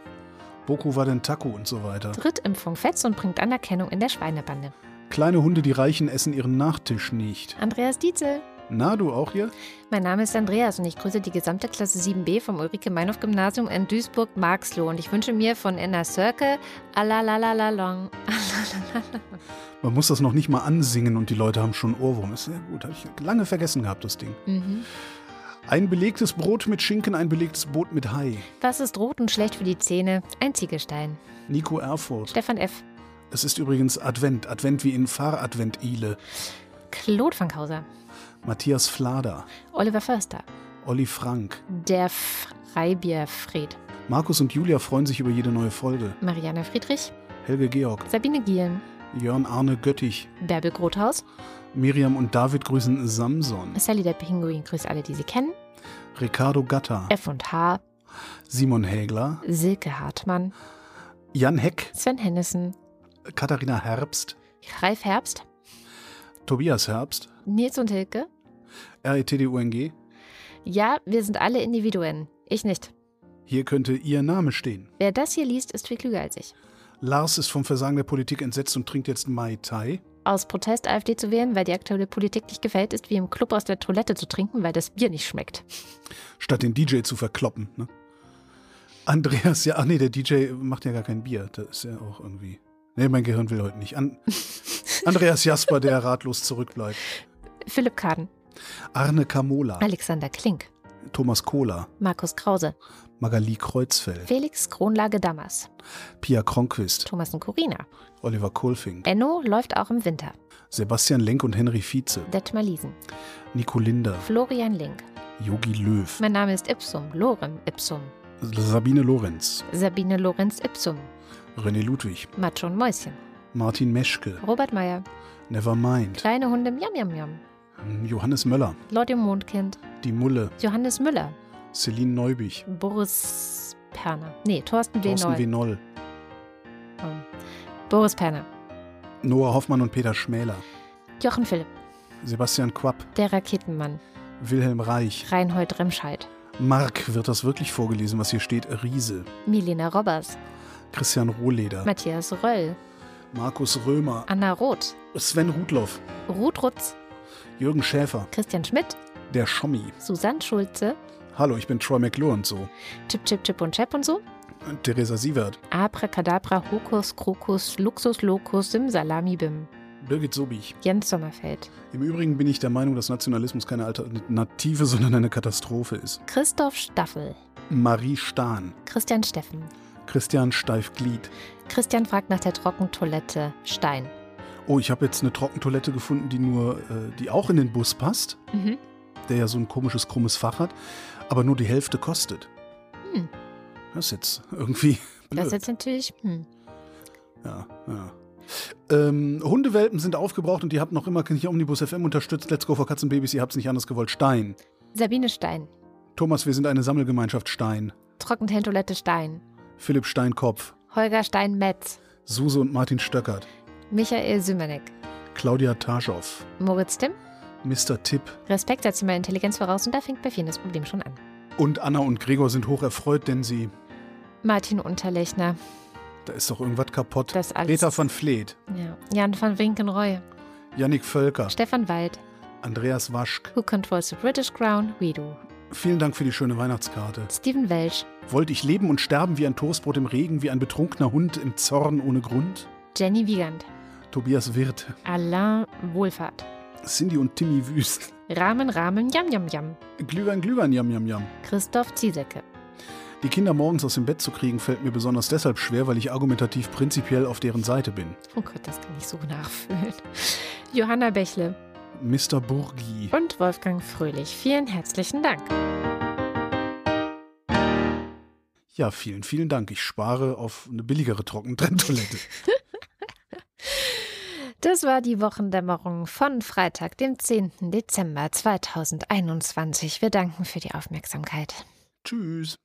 Boku Wadentaku und so weiter. Drittimpfung fetzt und bringt Anerkennung in der Schweinebande. Kleine Hunde, die Reichen, essen ihren Nachtisch nicht. Andreas Dietzel. Na, du auch hier? Mein Name ist Andreas und ich grüße die gesamte Klasse 7b vom Ulrike-Meinhof-Gymnasium in Duisburg-Marxloh und ich wünsche mir von Inner Circle alalalalong. Man muss das noch nicht mal ansingen und die Leute haben schon Ohrwurm. Ist sehr gut. Habe ich lange vergessen gehabt, das Ding. Mhm. Ein belegtes Brot mit Schinken, ein belegtes Boot mit Hai. Was ist rot und schlecht für die Zähne? Ein Ziegelstein. Nico Erfurt. Stefan F. Es ist übrigens Advent. Advent wie in Fahradvent-Ile. Claude Fankhauser. Matthias Flader. Oliver Förster. Olli Frank. Der Freibierfried. Markus und Julia freuen sich über jede neue Folge. Marianne Friedrich. Helge Georg. Sabine Gielen. Jörn Arne Göttich. Bärbel Grothaus. Miriam und David grüßen Samson. Sally der Pinguin grüßt alle, die sie kennen. Ricardo Gatta. F und H. Simon Hägler. Silke Hartmann. Jan Heck. Sven Hennissen. Katharina Herbst. Ralf Herbst. Tobias Herbst. Nils und Hilke. RETDUNG. Ja, wir sind alle Individuen. Ich nicht. Hier könnte Ihr Name stehen. Wer das hier liest, ist viel klüger als ich. Lars ist vom Versagen der Politik entsetzt und trinkt jetzt Mai Tai. Aus Protest AfD zu wählen, weil die aktuelle Politik nicht gefällt, ist wie im Club aus der Toilette zu trinken, weil das Bier nicht schmeckt. Statt den DJ zu verkloppen. Ne? Andreas, ja, ach nee, der DJ macht ja gar kein Bier. Das ist ja auch irgendwie. Nee, mein Gehirn will heute nicht. An Andreas Jasper, der ratlos zurückbleibt. Philipp Kaden. Arne Kamola. Alexander Klink. Thomas Kohler. Markus Krause. Magali Kreuzfeld. Felix Kronlage Dammers. Pia Kronquist. Thomas Corina. Oliver Kohlfink. Enno läuft auch im Winter. Sebastian Lenk und Henry Vize. Detmar Liesen. Nico Linder. Florian Link. Yogi Löw. Mein Name ist Ipsum. Lorem Ipsum. Sabine Lorenz. Sabine Lorenz Ipsum. René Ludwig. Macho und Mäuschen. Martin Meschke. Robert Meyer. Nevermind. Kleine Hunde Miam Miam Miam. Johannes Möller. Lord Mondkind. Die Mulle. Johannes Müller. Celine Neubich. Boris Perner. Nee, Thorsten W. Thorsten. W. Noll. Boris Perner. Noah Hoffmann und Peter Schmäler. Jochen Philipp. Sebastian Quapp. Der Raketenmann. Wilhelm Reich. Reinhold Remscheid. Mark, wird das wirklich vorgelesen, was hier steht? Riese. Milena Robbers. Christian Rohleder. Matthias Röll. Markus Römer. Anna Roth. Sven Rudloff. Ruth Rutz. Jürgen Schäfer. Christian Schmidt. Der Schommi. Susanne Schulze. Hallo, ich bin Troy McClure und so. Chip Chip Chip und Chap und so. Theresa Sievert. Abracadabra, Hokus, Krokus, Luxus, Locus, Simsalami, Bim. Birgit Sobich. Jens Sommerfeld. Im Übrigen bin ich der Meinung, dass Nationalismus keine Alternative, sondern eine Katastrophe ist. Christoph Staffel. Marie Stahn. Christian Steffen. Christian Steifglied. Christian fragt nach der Trockentoilette. Stein. Oh, ich habe jetzt eine Trockentoilette gefunden, die nur, äh, die auch in den Bus passt, Mhm. der ja so ein komisches, krummes Fach hat, aber nur die Hälfte kostet. Hm. Das ist jetzt irgendwie blöd. Das ist jetzt natürlich. Hm. Ja, ja. Ähm, Hundewelpen sind aufgebraucht und ihr habt noch immer hier Omnibus FM unterstützt. Let's go for Katzenbabys, ihr habt's nicht anders gewollt. Stein. Sabine Stein. Thomas, wir sind eine Sammelgemeinschaft Stein. Trockentoilette Stein. Philipp Steinkopf. Holger Stein-Metz. Suse und Martin Stöckert. Michael Sümenek. Claudia Taschow. Moritz Timm. Mr. Tipp. Respekt setzt immer Intelligenz voraus und da fängt bei vielen das Problem schon an. Und Anna und Gregor sind hoch erfreut, denn sie. Martin Unterlechner. Da ist doch irgendwas kaputt. Das alles. Rita van Vleet. Ja. Jan van Winkenroy. Yannick Völker. Stefan Wald. Andreas Waschk. Who controls the British Crown? We do. Vielen Dank für die schöne Weihnachtskarte. Steven Welch. Wollte ich leben und sterben wie ein Toastbrot im Regen, wie ein betrunkener Hund im Zorn ohne Grund? Jenny Wiegand. Tobias Wirth. Alain Wohlfahrt. Cindy und Timmy Wüst. Rahmen, Rahmen, Yam, Yam, Yam. Glühwein, Glühwein, jam, jam, jam. Christoph Ziesecke. Die Kinder morgens aus dem Bett zu kriegen, fällt mir besonders deshalb schwer, weil ich argumentativ prinzipiell auf deren Seite bin. Oh Gott, das kann ich so nachfühlen. Johanna Bächle Mr. Burgi. und Wolfgang Fröhlich. Vielen herzlichen Dank. Ja, vielen, vielen Dank. Ich spare auf eine billigere Trockentrenntoilette. Das war die Wochendämmerung von Freitag, dem 10. Dezember 2021. Wir danken für die Aufmerksamkeit. Tschüss.